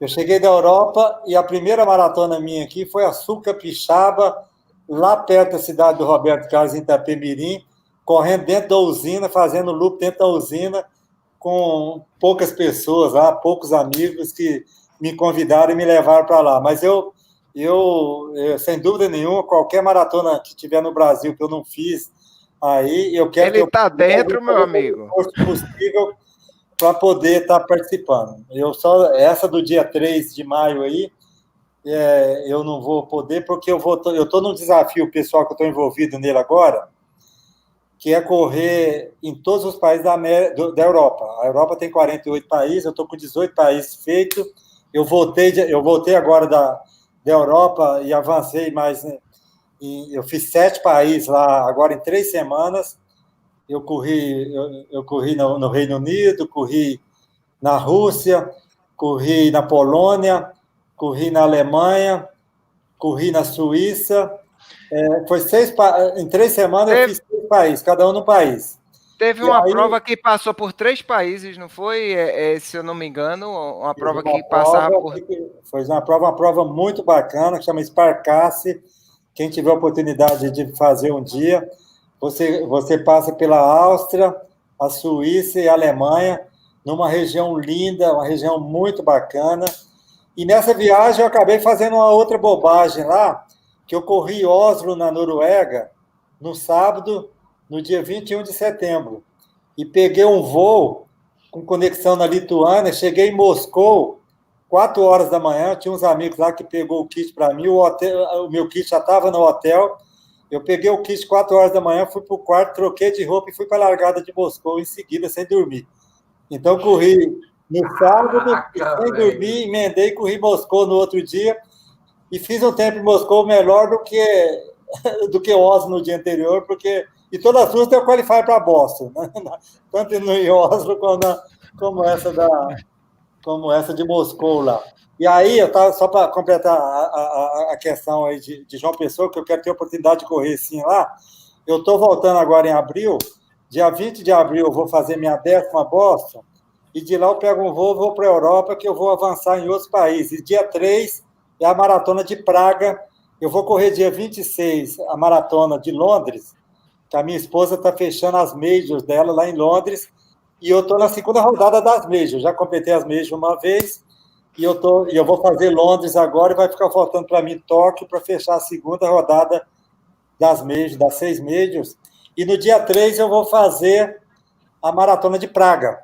Eu cheguei da Europa e a primeira maratona minha aqui foi a Sul Capixaba, lá perto da cidade do Roberto Carlos, em Itapemirim, correndo dentro da usina, fazendo loop dentro da usina, com poucas pessoas lá, poucos amigos que me convidaram e me levaram para lá. Mas eu, eu, eu, sem dúvida nenhuma, qualquer maratona que tiver no Brasil que eu não fiz, aí eu quero. Ele que tá dentro, eu, meu eu, amigo. Possível para poder estar tá participando. Eu só essa do dia 3 de maio aí, é, eu não vou poder porque eu vou eu estou num desafio pessoal que eu estou envolvido nele agora, que é correr em todos os países da, América, da Europa. A Europa tem 48 países, eu estou com 18 países feitos. Eu voltei, eu voltei agora da, da Europa e avancei mais. Né, eu fiz sete países lá agora em três semanas. Eu corri, eu, eu corri no, no, Reino Unido, corri na Rússia, corri na Polônia, corri na Alemanha, corri na Suíça. É, foi seis em três semanas Teve... eu fiz seis países, cada um no país. Teve e uma aí, prova que passou por três países, não foi? É, é, se eu não me engano, uma prova uma que passava prova, por. Foi uma prova, uma prova muito bacana, que chama Sparkasse. Quem tiver a oportunidade de fazer um dia, você, você passa pela Áustria, a Suíça e a Alemanha, numa região linda, uma região muito bacana. E nessa viagem eu acabei fazendo uma outra bobagem lá, que eu corri Oslo, na Noruega, no sábado, no dia 21 de setembro. E peguei um voo com conexão na Lituânia, cheguei em Moscou, 4 horas da manhã, tinha uns amigos lá que pegou o kit para mim, o, hotel, o meu kit já estava no hotel, eu peguei o kit 4 horas da manhã, fui para o quarto, troquei de roupa e fui para a largada de Moscou em seguida, sem dormir. Então, corri no sábado, Caraca, sem véio. dormir, emendei, corri Moscou no outro dia, e fiz um tempo em Moscou melhor do que do que Oslo no dia anterior, porque e todas as duas eu qualify para Boston, né? tanto no em Oslo como, na, como essa da como essa de Moscou lá. E aí eu tava só para completar a, a, a, questão aí de, de João Pessoa, que eu quero ter oportunidade de correr sim lá. Eu estou voltando agora em abril, dia 20 de abril eu vou fazer minha décima Boston, e de lá eu pego um voo, vou para a Europa, que eu vou avançar em outros países. E dia 3 é a maratona de Praga. Eu vou correr dia 26 a maratona de Londres, que a minha esposa está fechando as majors dela lá em Londres, e eu estou na segunda rodada das majors. Já completei as majors uma vez, e eu, tô, e eu vou fazer Londres agora, e vai ficar faltando para mim Tóquio para fechar a segunda rodada das majors, das seis majors. E no dia 3 eu vou fazer a maratona de Praga.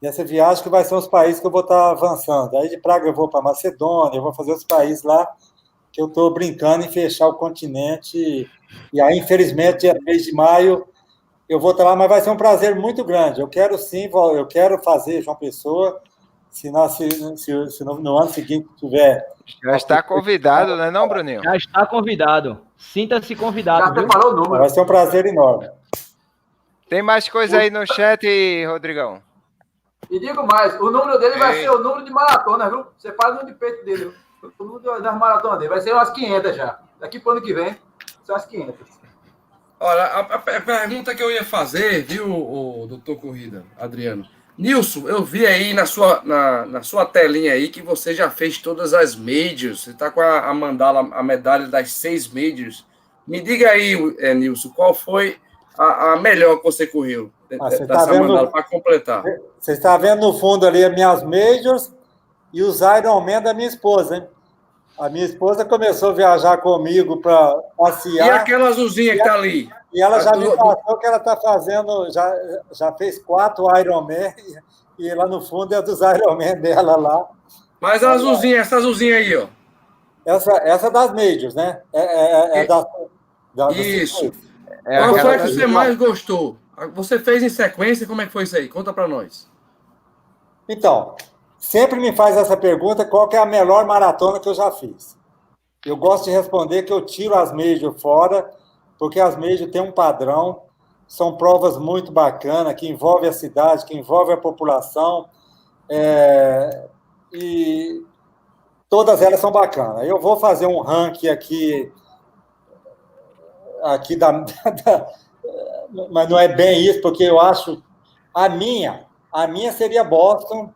Nessa viagem que vai ser os países que eu vou estar avançando. Aí de Praga eu vou para Macedônia, eu vou fazer os países lá que eu estou brincando em fechar o continente. E aí, infelizmente, dia 3 de maio, eu vou estar lá, mas vai ser um prazer muito grande. Eu quero sim, eu quero fazer João Pessoa. Se, nós, se, se, se no, no, ano seguinte tiver. Já está convidado, né, não, Bruninho? Já está convidado. Sinta-se convidado. Já até falou o número. Vai ser um prazer enorme. Tem mais coisa aí no chat, Rodrigão? E digo mais, o número dele Ei. vai ser o número de maratona, viu? Você faz o número de peito dele, viu? o número das maratonas dele. Vai ser umas 500 já. Daqui para o ano que vem, são as 500. Olha, a, a, pergunta que eu ia fazer, viu, o, doutor Corrida, Adriano? Nilson, eu vi aí na sua, na, na sua telinha aí que você já fez todas as majors. Você está com a, a mandala, a medalha das seis majors. Me diga aí, é, Nilson, qual foi a, a melhor que você correu ah, você dessa tá mandala para completar? Você está vendo no fundo ali as minhas majors e os Ironman da minha esposa, hein? A minha esposa começou a viajar comigo para passear. E aquela azulzinha que está ali? E ela já me passou que ela está fazendo, já, já fez quatro Ironman, e, e lá no fundo é dos Ironman dela lá. Mas a azulzinha, essa azulzinha aí, ó. Essa, essa das Majors, né? É, é, é da, da, Isso. É Qual foi a que você mais gostou? Você fez em sequência? Como é que foi isso aí? Conta para nós. Então, sempre me faz essa pergunta: qual é a melhor maratona que eu já fiz? Eu gosto de responder que eu tiro as Majors fora, porque as Majors têm um padrão, são provas muito bacanas, que envolvem a cidade, que envolvem a população, é, e todas elas são bacanas. Eu vou fazer um ranking aqui, aqui da, da mas não é bem isso, porque eu acho a minha, a minha seria Boston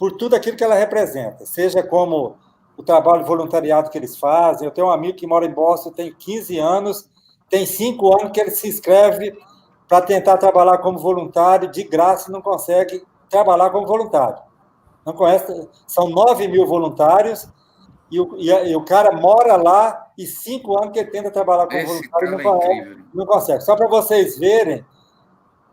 por tudo aquilo que ela representa, seja como o trabalho voluntariado que eles fazem. Eu tenho um amigo que mora em Boston, tem 15 anos, tem 5 anos que ele se inscreve para tentar trabalhar como voluntário, de graça não consegue trabalhar como voluntário. Não conhece, são 9 mil voluntários, e o, e, e o cara mora lá e cinco anos que ele tenta trabalhar como Esse voluntário e não, é consegue, não consegue. Só para vocês verem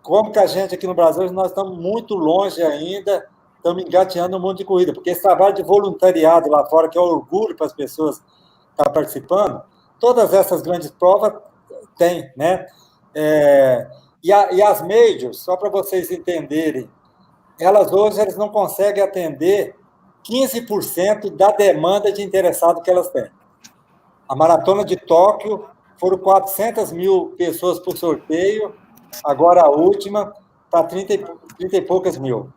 como que a gente aqui no Brasil, nós estamos muito longe ainda, estamos engateando um monte de corrida, porque esse trabalho de voluntariado lá fora, que é um orgulho para as pessoas estar participando, todas essas grandes provas tem, né? É, e, a, e as majors, só para vocês entenderem, elas hoje eles não conseguem atender 15% da demanda de interessado que elas têm. A maratona de Tóquio foram 400 mil pessoas por sorteio, agora a última está 30, 30 e poucas mil.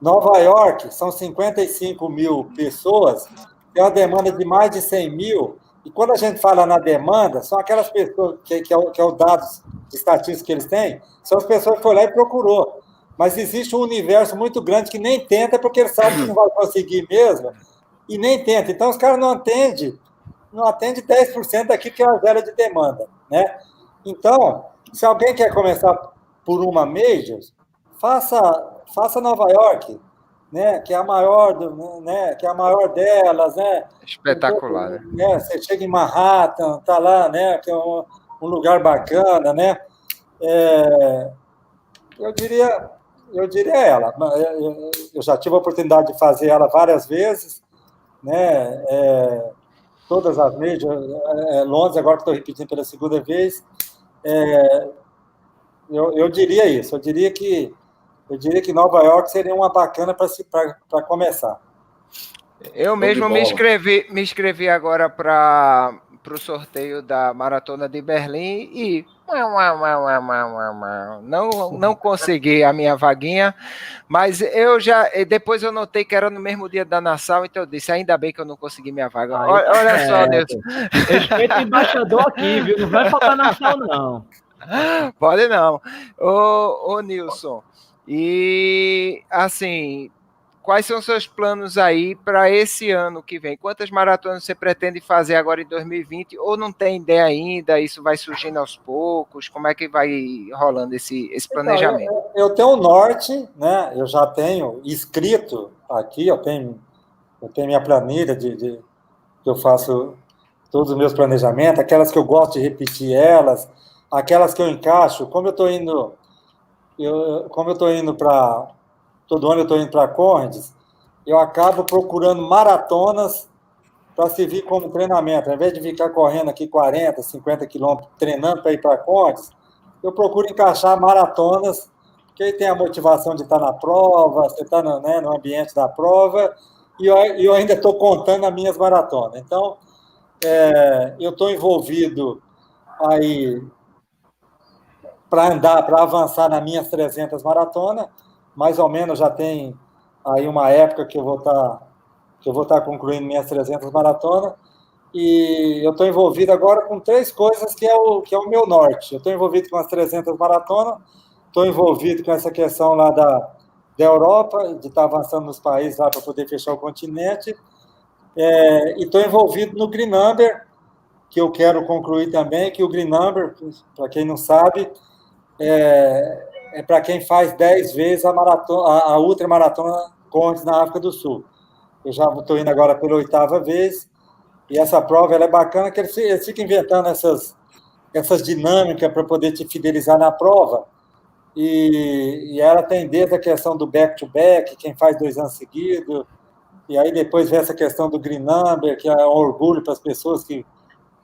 Nova York são 55 mil pessoas, tem uma demanda de mais de 100 mil, e quando a gente fala na demanda, são aquelas pessoas, que, que, é, o, que é o dados estatísticos que eles têm, são as pessoas que foi lá e procurou. Mas existe um universo muito grande que nem tenta, porque ele sabe que não vai conseguir mesmo, e nem tenta. Então, os caras não atendem não atende 10% daquilo que é a zero de demanda, né? Então, se alguém quer começar por uma Majors, faça, faça Nova York, né? Que é a maior, do, né? Que é a maior delas, né? Espetacular, né? né? Você chega em Manhattan, tá lá, né? Que é um, um lugar bacana, né? É, eu diria, eu diria ela. Eu já tive a oportunidade de fazer ela várias vezes, né? É, todas as majors, é, é, Londres, agora que estou repetindo pela segunda vez, é, eu, eu diria isso, eu diria que eu diria que Nova York seria uma bacana para começar. Eu mesmo me inscrevi, me inscrevi agora para o sorteio da Maratona de Berlim e não, não consegui a minha vaguinha, mas eu já. Depois eu notei que era no mesmo dia da Nassau, então eu disse: ainda bem que eu não consegui minha vaga. olha, olha é, só, Deus. Respeito o embaixador aqui, viu? Não vai faltar Nassau, não. Pode não. Ô, ô Nilson, e assim, Quais são seus planos aí para esse ano que vem? Quantas maratonas você pretende fazer agora em 2020? Ou não tem ideia ainda? Isso vai surgindo aos poucos? Como é que vai rolando esse, esse então, planejamento? Então, eu, eu, tenho o norte, né? Eu já tenho escrito aqui, eu tenho, eu tenho minha planilha de, de que eu faço todos os meus planejamentos, aquelas que eu gosto de repetir elas, aquelas que eu encaixo, como eu estou indo, eu, como eu estou indo para todo ano eu estou indo para Condes, eu acabo procurando maratonas para servir como treinamento. Ao invés de ficar correndo aqui 40, 50 quilômetros treinando para ir para Condes, eu procuro encaixar maratonas, porque aí tem a motivação de estar na prova, você está no, né, no ambiente da prova, e eu, eu ainda estou contando as minhas maratonas. Então, é, eu estou envolvido aí para andar, para avançar nas minhas 300 maratonas, mais ou menos já tem aí uma época que eu vou estar tá, que eu vou estar tá concluindo minhas 300 maratonas e eu estou envolvido agora com três coisas que é o que é o meu norte. Eu estou envolvido com as 300 maratonas, estou envolvido com essa questão lá da, da Europa, de estar tá avançando nos países lá para poder fechar o continente, é, e estou envolvido no Green Number, que eu quero concluir também, que o Green Number, para quem não sabe, é, é para quem faz 10 vezes a, maratona, a, a ultramaratona Condes na África do Sul. Eu já estou indo agora pela oitava vez, E essa prova é bacana que eles, eles ficam inventando essas, essas dinâmicas para poder te fidelizar na prova. E, e ela tem desde a questão do back-to-back, -back, quem faz dois anos seguidos, e aí depois vem essa questão do green number, que é um orgulho para as pessoas que,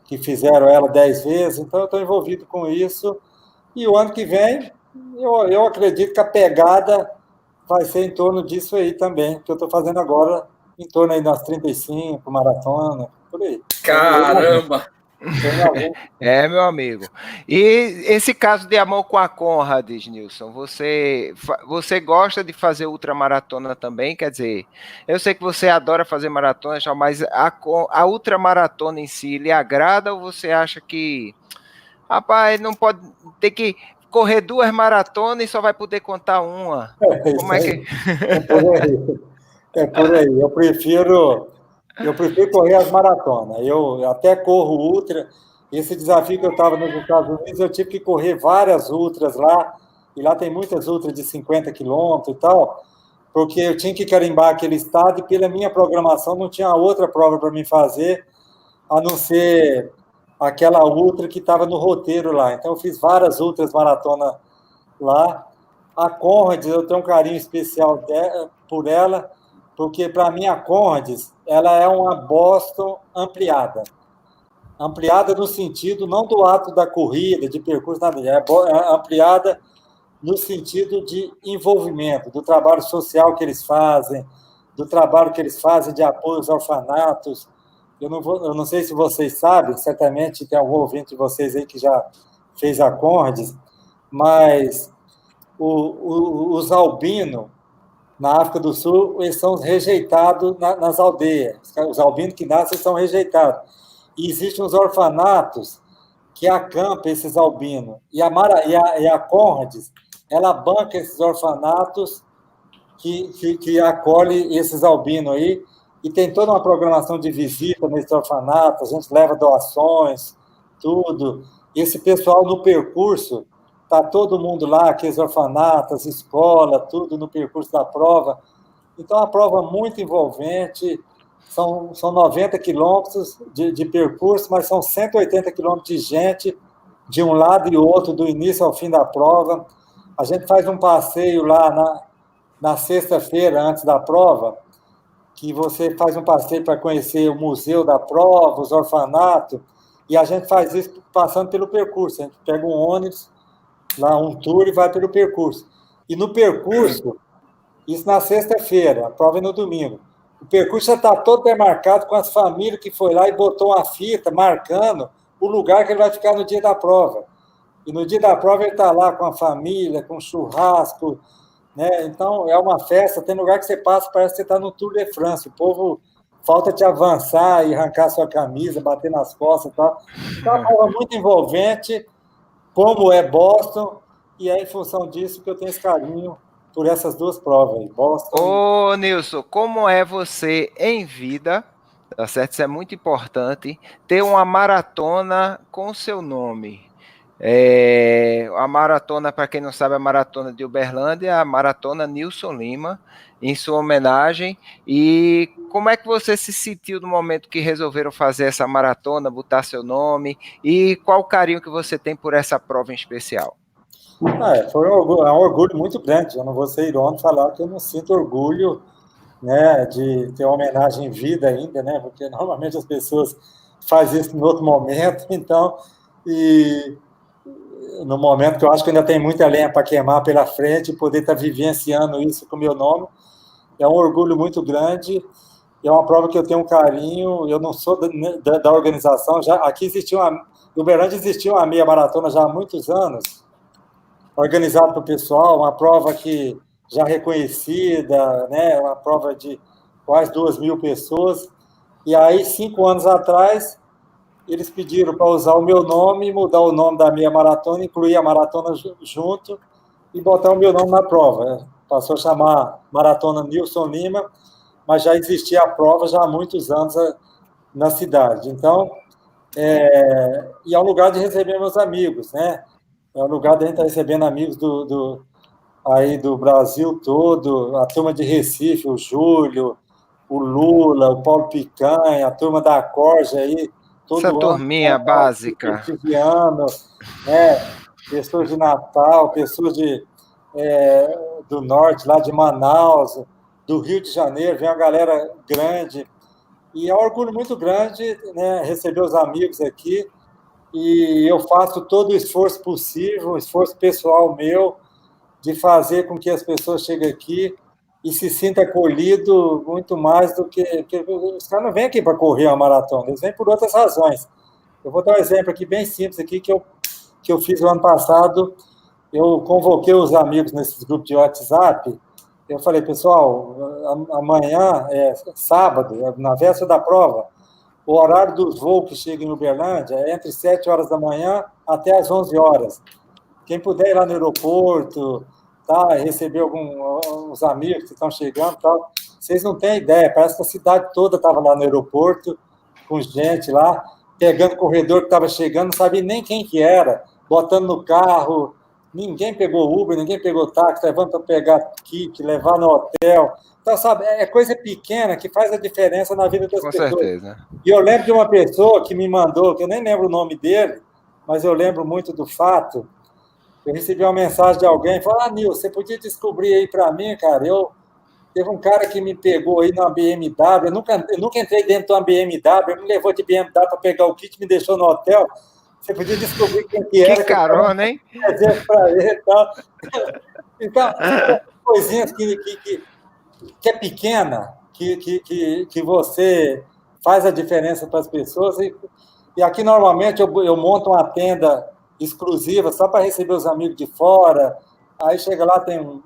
que fizeram ela dez vezes. Então, eu estou envolvido com isso. E o ano que vem, eu, eu acredito que a pegada vai ser em torno disso aí também, que eu estou fazendo agora, em torno aí das 35, maratona, por aí. Caramba! É, meu amigo. E esse caso de amor com a Conrads, Nilson, você, você gosta de fazer ultramaratona também? Quer dizer, eu sei que você adora fazer maratona, mas a, a ultramaratona em si lhe agrada ou você acha que, rapaz, não pode ter que correr duas maratonas e só vai poder contar uma? É, Como é que. É por aí. É por aí. Eu prefiro eu prefiro correr as maratonas. Eu até corro ultra. Esse desafio que eu estava nos Estados Unidos, eu tive que correr várias ultras lá. E lá tem muitas ultras de 50 quilômetros e tal, porque eu tinha que carimbar aquele estado e pela minha programação não tinha outra prova para me fazer, a não ser aquela ultra que estava no roteiro lá. Então eu fiz várias ultras maratona lá. A Conrad, eu tenho um carinho especial por ela, porque para mim a Conrads ela é uma Boston ampliada. Ampliada no sentido não do ato da corrida, de percurso, nada, é, é ampliada no sentido de envolvimento, do trabalho social que eles fazem, do trabalho que eles fazem de apoio aos orfanatos. Eu não, vou, eu não sei se vocês sabem, certamente tem algum ouvinte de vocês aí que já fez a Conrads, mas o, o, os albinos, na África do Sul, eles são rejeitados na, nas aldeias. Os albinos que nascem são rejeitados. E existem os orfanatos que acampam esses albinos. E a, Mara, e a, e a ela banca esses orfanatos que, que, que acolhe esses albinos aí. E tem toda uma programação de visita nesses orfanatos, a gente leva doações, tudo. Esse pessoal no percurso Está todo mundo lá, aqueles orfanatos, escola, tudo no percurso da prova. Então, é uma prova muito envolvente. São, são 90 quilômetros de, de percurso, mas são 180 quilômetros de gente de um lado e outro, do início ao fim da prova. A gente faz um passeio lá na, na sexta-feira, antes da prova, que você faz um passeio para conhecer o museu da prova, os orfanatos, e a gente faz isso passando pelo percurso. A gente pega um ônibus lá um tour e vai pelo percurso. E no percurso, isso na sexta-feira, a prova é no domingo. O percurso já está todo demarcado com as famílias que foi lá e botou uma fita marcando o lugar que ele vai ficar no dia da prova. E no dia da prova ele está lá com a família, com churrasco, né? Então é uma festa, tem lugar que você passa, parece que você está no Tour de France. O povo falta te avançar e arrancar sua camisa, bater nas costas e tal. Então é uma prova muito envolvente como é Boston, e é em função disso que eu tenho esse carinho por essas duas provas aí, Boston. Ô, Nilson, como é você em vida, tá certo? Isso é muito importante, ter uma maratona com seu nome. É, a maratona, para quem não sabe, a maratona de Uberlândia, a maratona Nilson Lima, em sua homenagem. E como é que você se sentiu no momento que resolveram fazer essa maratona, botar seu nome? E qual o carinho que você tem por essa prova em especial? Ah, é, foi um orgulho, é um orgulho, muito grande. Eu não vou ser irônico falar que eu não sinto orgulho né, de ter homenagem em vida ainda, né? Porque normalmente as pessoas fazem isso em outro momento, então. E no momento que eu acho que ainda tem muita lenha para queimar pela frente, poder estar tá vivenciando isso com o meu nome, é um orgulho muito grande, é uma prova que eu tenho um carinho, eu não sou da, da, da organização, já aqui existiu uma, no Uberlândia existiu uma meia maratona já há muitos anos, organizada para o pessoal, uma prova que já reconhecida, né, uma prova de quase duas mil pessoas, e aí, cinco anos atrás, eles pediram para usar o meu nome, mudar o nome da minha maratona, incluir a maratona junto e botar o meu nome na prova. Passou a chamar Maratona Nilson Lima, mas já existia a prova já há muitos anos eh, na cidade. Então, é, e é um lugar de receber meus amigos, né? É um lugar de a gente estar tá recebendo amigos do, do, aí do Brasil todo, a turma de Recife, o Júlio, o Lula, o Paulo Picanha, a turma da Corja aí. Todo Essa turminha básica. Ano, né, pessoas de Natal, pessoas de, é, do Norte, lá de Manaus, do Rio de Janeiro, vem uma galera grande. E é um orgulho muito grande né, receber os amigos aqui. E eu faço todo o esforço possível, um esforço pessoal meu, de fazer com que as pessoas cheguem aqui e se sinta acolhido muito mais do que. Os caras não vêm aqui para correr uma maratona, eles vêm por outras razões. Eu vou dar um exemplo aqui bem simples aqui que eu, que eu fiz no ano passado. Eu convoquei os amigos nesses grupos de WhatsApp. Eu falei, pessoal, amanhã é sábado, é na véspera da prova. O horário dos voos que chegam em Uberlândia é entre 7 horas da manhã até as 11 horas. Quem puder ir lá no aeroporto, tá, receber alguns amigos que estão chegando tal. Vocês não têm ideia, parece que a cidade toda estava lá no aeroporto, com gente lá, pegando o corredor que estava chegando, não sabia nem quem que era, botando no carro, ninguém pegou Uber, ninguém pegou táxi, levando para pegar kit, levar no hotel. Então, sabe, é coisa pequena que faz a diferença na vida das com pessoas. Com certeza. E eu lembro de uma pessoa que me mandou, que eu nem lembro o nome dele, mas eu lembro muito do fato, eu recebi uma mensagem de alguém, falou, ah, Nil, você podia descobrir aí para mim, cara, eu... Teve um cara que me pegou aí numa BMW, eu nunca, eu nunca entrei dentro de uma BMW, ele me levou de BMW para pegar o kit, me deixou no hotel, você podia descobrir quem que era. Que carona, hein? Para ele e tal. Então, coisinhas que, que, que, que, é pequena, que, que, que, que você faz a diferença para as pessoas. E, e aqui, normalmente, eu, eu monto uma tenda exclusiva só para receber os amigos de fora. Aí chega lá, tem um,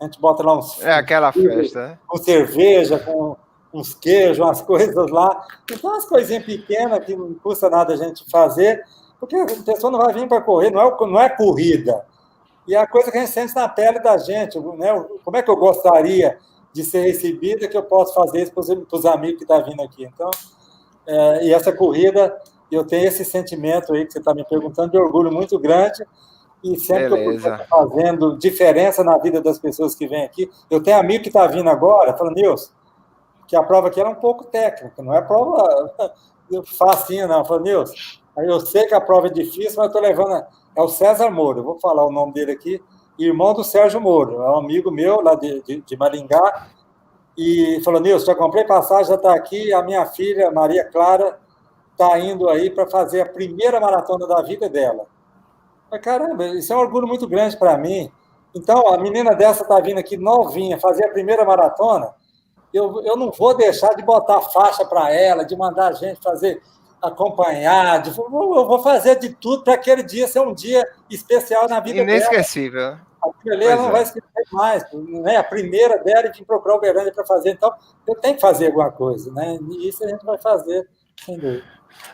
a gente bota lá uns. É aquela festa, né? Com cerveja, com uns queijos, umas coisas lá. Então, umas coisinhas pequenas que não custa nada a gente fazer, porque a pessoa não vai vir para correr, não é, não é corrida. E é a coisa que a gente sente na pele da gente, né? Como é que eu gostaria de ser recebida que eu posso fazer isso para os amigos que estão tá vindo aqui? Então, é, e essa corrida eu tenho esse sentimento aí que você está me perguntando de orgulho muito grande e sempre Beleza. que eu estou fazendo diferença na vida das pessoas que vêm aqui. Eu tenho amigo que está vindo agora, falando, Nilson, que a prova aqui era um pouco técnica, não é prova facinha, não. Falando, Nilson, eu sei que a prova é difícil, mas eu estou levando. É o César Moura, eu vou falar o nome dele aqui, irmão do Sérgio Moura, é um amigo meu lá de, de, de Maringá, e falou, Nilson, já comprei passagem, já está aqui, a minha filha, Maria Clara, está indo aí para fazer a primeira maratona da vida dela. Mas, caramba, isso é um orgulho muito grande para mim. Então, a menina dessa está vindo aqui novinha, fazer a primeira maratona. Eu, eu não vou deixar de botar faixa para ela, de mandar a gente fazer acompanhar, de, eu vou fazer de tudo para aquele dia ser um dia especial na vida Inesquecível. dela. Inesquecível. Aquilo ela não é. vai esquecer mais. Né? A primeira dela de procurar o Berlândia para fazer. Então, eu tenho que fazer alguma coisa. Né? E isso a gente vai fazer, sem dúvida.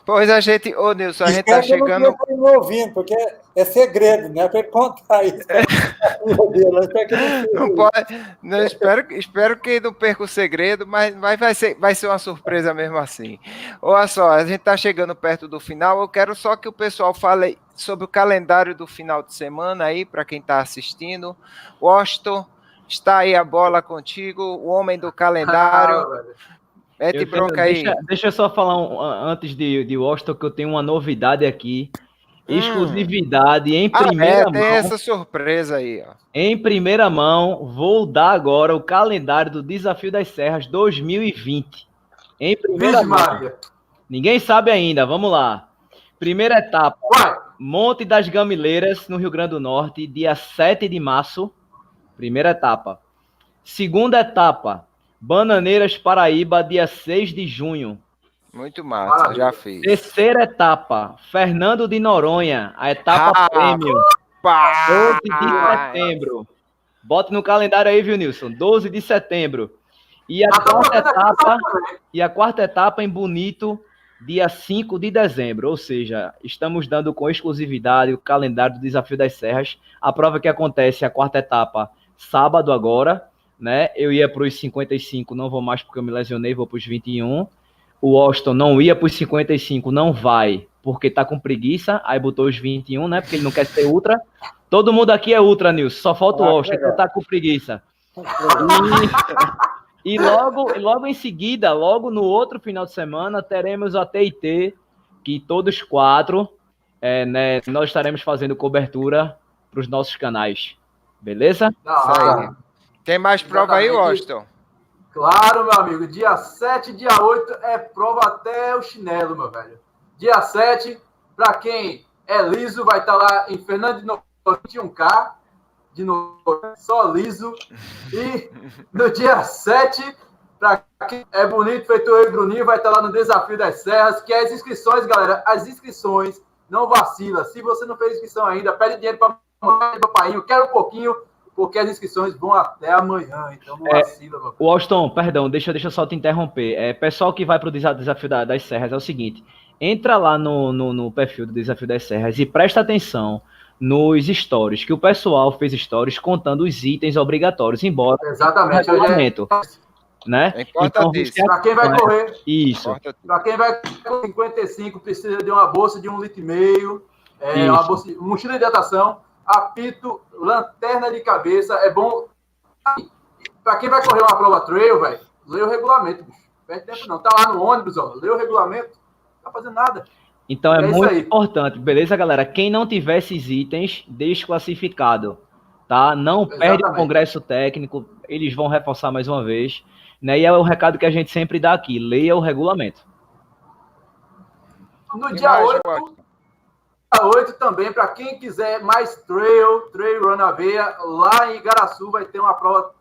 Pois a gente, ô Nilson, a gente está chegando. Eu não ouvindo, porque é segredo, né? Para contar isso. não pode, não, espero, espero que não perca o segredo, mas, mas vai, ser, vai ser uma surpresa mesmo assim. Olha só, a gente está chegando perto do final. Eu quero só que o pessoal fale sobre o calendário do final de semana aí, para quem está assistindo. Washington, está aí a bola contigo, o homem do calendário. Ah, Mete bronca aí. Deixa, deixa, eu só falar um, antes de, de Washington que eu tenho uma novidade aqui. Hum. Exclusividade em primeira ah, é, tem mão. essa surpresa aí, ó. Em primeira mão, vou dar agora o calendário do Desafio das Serras 2020. Em primeira Vixe, mão. Ninguém sabe ainda, vamos lá. Primeira etapa, Monte das Gamileiras, no Rio Grande do Norte, dia 7 de março. Primeira etapa. Segunda etapa, Bananeiras Paraíba, dia 6 de junho. Muito massa, já fiz. Terceira etapa, Fernando de Noronha, a etapa ah, prêmio. 12 de setembro. Bote no calendário aí, viu, Nilson? 12 de setembro. E a quarta etapa, e a quarta etapa em Bonito, dia 5 de dezembro. Ou seja, estamos dando com exclusividade o calendário do Desafio das Serras. A prova que acontece, a quarta etapa, sábado agora, né? Eu ia para os 55, não vou mais porque eu me lesionei, vou para os 21. O Austin não ia para os 55, não vai, porque tá com preguiça, aí botou os 21, né? Porque ele não quer ser ultra. Todo mundo aqui é ultra, Nilson, só falta o ah, Austin, que tá com preguiça. E, E logo, logo em seguida, logo no outro final de semana, teremos a TIT, que todos quatro, é, né, nós estaremos fazendo cobertura para os nossos canais. Beleza? Não, Tem mais prova aí, Washington? Claro, meu amigo. Dia 7 dia 8 é prova até o chinelo, meu velho. Dia 7, para quem é liso, vai estar tá lá em Fernando de Novo, 21K. De novo, só liso. E no dia 7, para quem é bonito, feito eu e Bruninho, vai estar tá lá no Desafio das Serras, que é as inscrições, galera. As inscrições, não vacila. Se você não fez inscrição ainda, pede dinheiro para papai, quero um pouquinho porque as inscrições vão até amanhã, então não é, vacila, meu. Washington, perdão, deixa, deixa eu só te interromper. É, pessoal que vai para o desafio das serras é o seguinte: entra lá no, no, no, perfil do Desafio das Serras e presta atenção nos stories, que o pessoal fez stories contando os itens obrigatórios, embora Exatamente, regulamento. Né? É então, para quem vai correr, isso. Para quem vai com 55, precisa de uma bolsa de um litro e meio, é, uma bolsa, mochila de hidratação apito, lanterna de cabeça. É bom. Para quem vai correr uma prova trail, velho, lê o regulamento, bicho. Perde tempo não. Tá lá no ônibus, ó. Lê o regulamento. Não tá fazendo nada. Então é, é muito importante, beleza, galera? Quem não tiver esses itens, desclassificado, tá? Não Exatamente. perde o congresso técnico, eles vão reforçar mais uma vez, né? E é o recado que a gente sempre dá aqui, leia o regulamento. No dia 8, 8 também, para quem quiser mais trail, trail run na veia, lá em Igaraçu vai ter uma prova.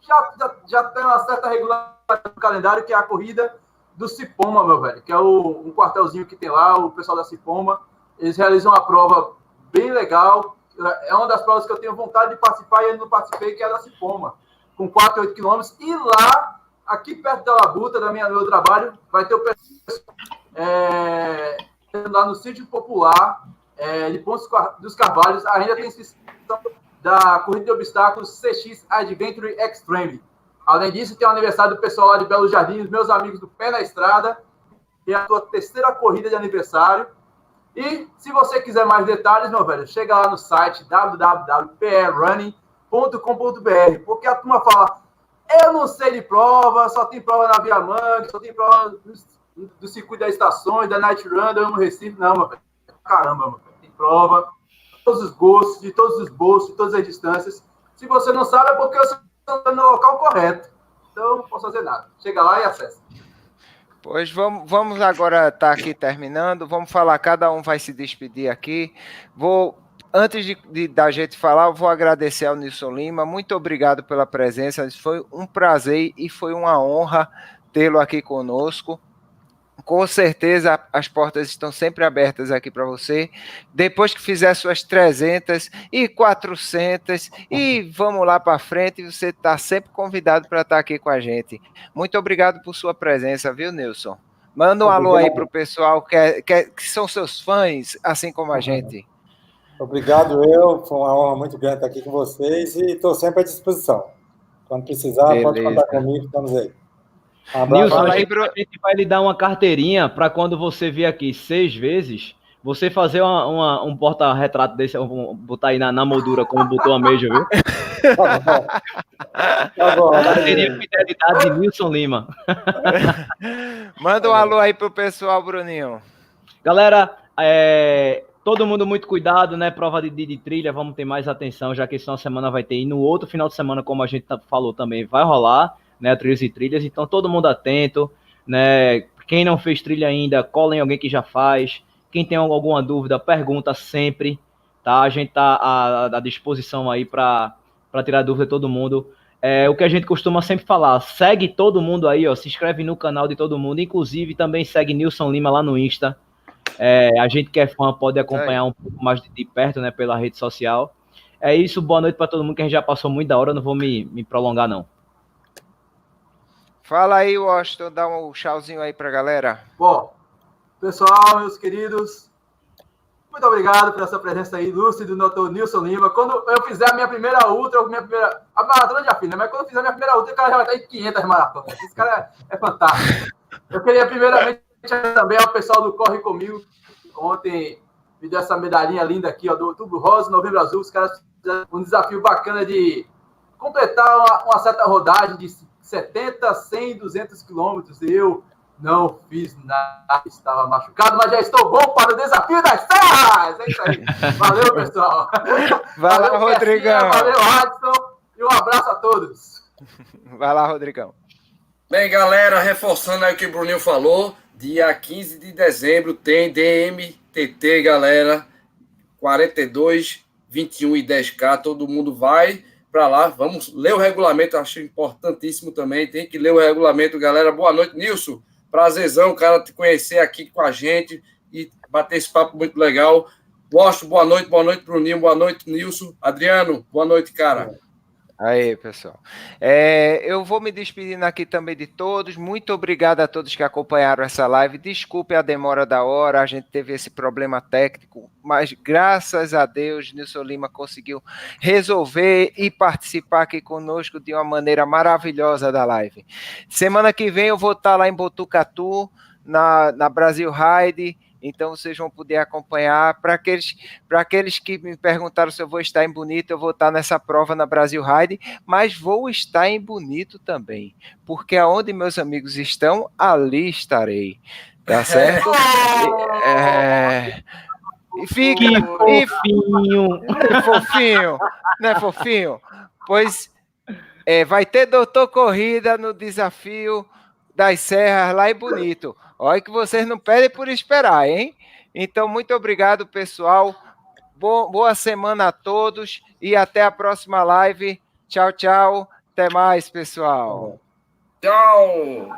Já, já, já tem uma certa regularidade no calendário, que é a corrida do Cipoma, meu velho, que é o, um quartelzinho que tem lá, o pessoal da Cipoma. Eles realizam uma prova bem legal. É uma das provas que eu tenho vontade de participar e ainda não participei, que é a da Cipoma, com 4, 8 quilômetros. E lá, aqui perto da Labuta, da minha, do meu trabalho, vai ter o pessoal. É, lá no sítio popular é, de Pontos dos Carvalhos, ainda tem inscrição da corrida de obstáculos CX Adventure Extreme. Além disso, tem o aniversário do pessoal lá de Belo Jardim, meus amigos do Pé na Estrada, e a sua terceira corrida de aniversário. E se você quiser mais detalhes, meu velho, chega lá no site www.prunning.com.br, porque a turma fala, eu não sei de prova, só tem prova na Via Mangue, só tem prova do circuito das estações, da Night Run, no Recife. Não, meu velho. Caramba, meu velho. Tem prova, todos os gostos, de todos os bolsos, de todas as distâncias. Se você não sabe, é porque você está no local correto. Então, não posso fazer nada. Chega lá e acessa. Pois vamos, vamos agora estar tá aqui terminando. Vamos falar, cada um vai se despedir aqui. Vou antes de, de, da gente falar, eu vou agradecer ao Nilson Lima. Muito obrigado pela presença. Foi um prazer e foi uma honra tê-lo aqui conosco com certeza as portas estão sempre abertas aqui para você. Depois que fizer suas 300 e 400 e vamos lá para frente, você está sempre convidado para estar tá aqui com a gente. Muito obrigado por sua presença, viu, Nilson? Manda um obrigado. alô aí para o pessoal que, é, que, é, que, são seus fãs, assim como a uhum. gente. Obrigado, eu. Foi uma honra muito grande estar aqui com vocês e estou sempre à disposição. Quando precisar, Beleza. pode contar comigo, estamos aí. Nilson, a gente, pro... a gente vai lhe dar uma carteirinha para quando você vir aqui seis vezes, você fazer uma, uma, um porta-retrato desse, um, botar aí na, na moldura como botou a Meja, viu? tá bom. Carteirinha fidelidade de Nilson Lima. Manda um alô aí pro pessoal, Bruninho. Galera, é, todo mundo muito cuidado, né? Prova de, de, de, trilha, vamos ter mais atenção, já que essa semana vai ter. E no outro final de semana, como a gente tá, falou também, vai rolar né, trilhas e trilhas, então todo mundo atento, né, quem não fez trilha ainda, cola em alguém que já faz, quem tem alguma dúvida, pergunta sempre, tá, a gente tá à, à disposição aí para tirar dúvida de todo mundo, é, o que a gente costuma sempre falar, segue todo mundo aí, ó, se inscreve no canal de todo mundo, inclusive também segue Nilson Lima lá no Insta, é, a gente que é fã pode acompanhar um pouco mais de, de perto, né, pela rede social. É isso, boa noite para todo mundo, que a gente já passou muito da hora, não vou me, me prolongar não. Fala aí, Washington, dá um tchauzinho aí pra galera. Bom, pessoal, meus queridos, muito obrigado pela sua presença aí, Lúcio do Dr. Nilson Lima. Quando eu fizer a minha primeira ultra, minha primeira. A maratona já fiz, né? Mas quando eu fizer a minha primeira ultra, o cara já vai estar em 500 maratonas. Esse cara é, é fantástico. Eu queria, primeiramente, também ao pessoal do Corre Comigo. Ontem me deu essa medalhinha linda aqui, ó, do Outubro Rosa, Novembro Azul. Os caras fizeram um desafio bacana de completar uma, uma certa rodagem de 70, 100, 200 quilômetros. Eu não fiz nada, estava machucado, mas já estou bom para o desafio das serras. É isso aí. Valeu, pessoal. Valeu, valeu Rodrigão. Valeu, Adson. E um abraço a todos. Vai lá, Rodrigão. Bem, galera, reforçando aí o que o Bruninho falou, dia 15 de dezembro tem DMTT, galera, 42, 21 e 10K, todo mundo vai para lá, vamos ler o regulamento, acho importantíssimo também, tem que ler o regulamento, galera, boa noite, Nilson, prazerzão, cara, te conhecer aqui com a gente e bater esse papo muito legal, Gosto, boa noite, boa noite, Bruninho, boa noite, Nilson, Adriano, boa noite, cara. Aí, pessoal. É, eu vou me despedindo aqui também de todos. Muito obrigado a todos que acompanharam essa live. Desculpe a demora da hora, a gente teve esse problema técnico, mas graças a Deus, Nilson Lima conseguiu resolver e participar aqui conosco de uma maneira maravilhosa da live. Semana que vem eu vou estar lá em Botucatu, na, na Brasil Ride então vocês vão poder acompanhar. Para aqueles, aqueles que me perguntaram se eu vou estar em Bonito, eu vou estar nessa prova na Brasil Ride, mas vou estar em Bonito também, porque aonde meus amigos estão, ali estarei. Tá certo? é... E fica. Que fofinho! E, fofinho! Não é fofinho? Pois é, vai ter doutor Corrida no desafio das Serras lá em Bonito. Olha que vocês não pedem por esperar, hein? Então, muito obrigado, pessoal. Boa semana a todos e até a próxima live. Tchau, tchau. Até mais, pessoal. Tchau.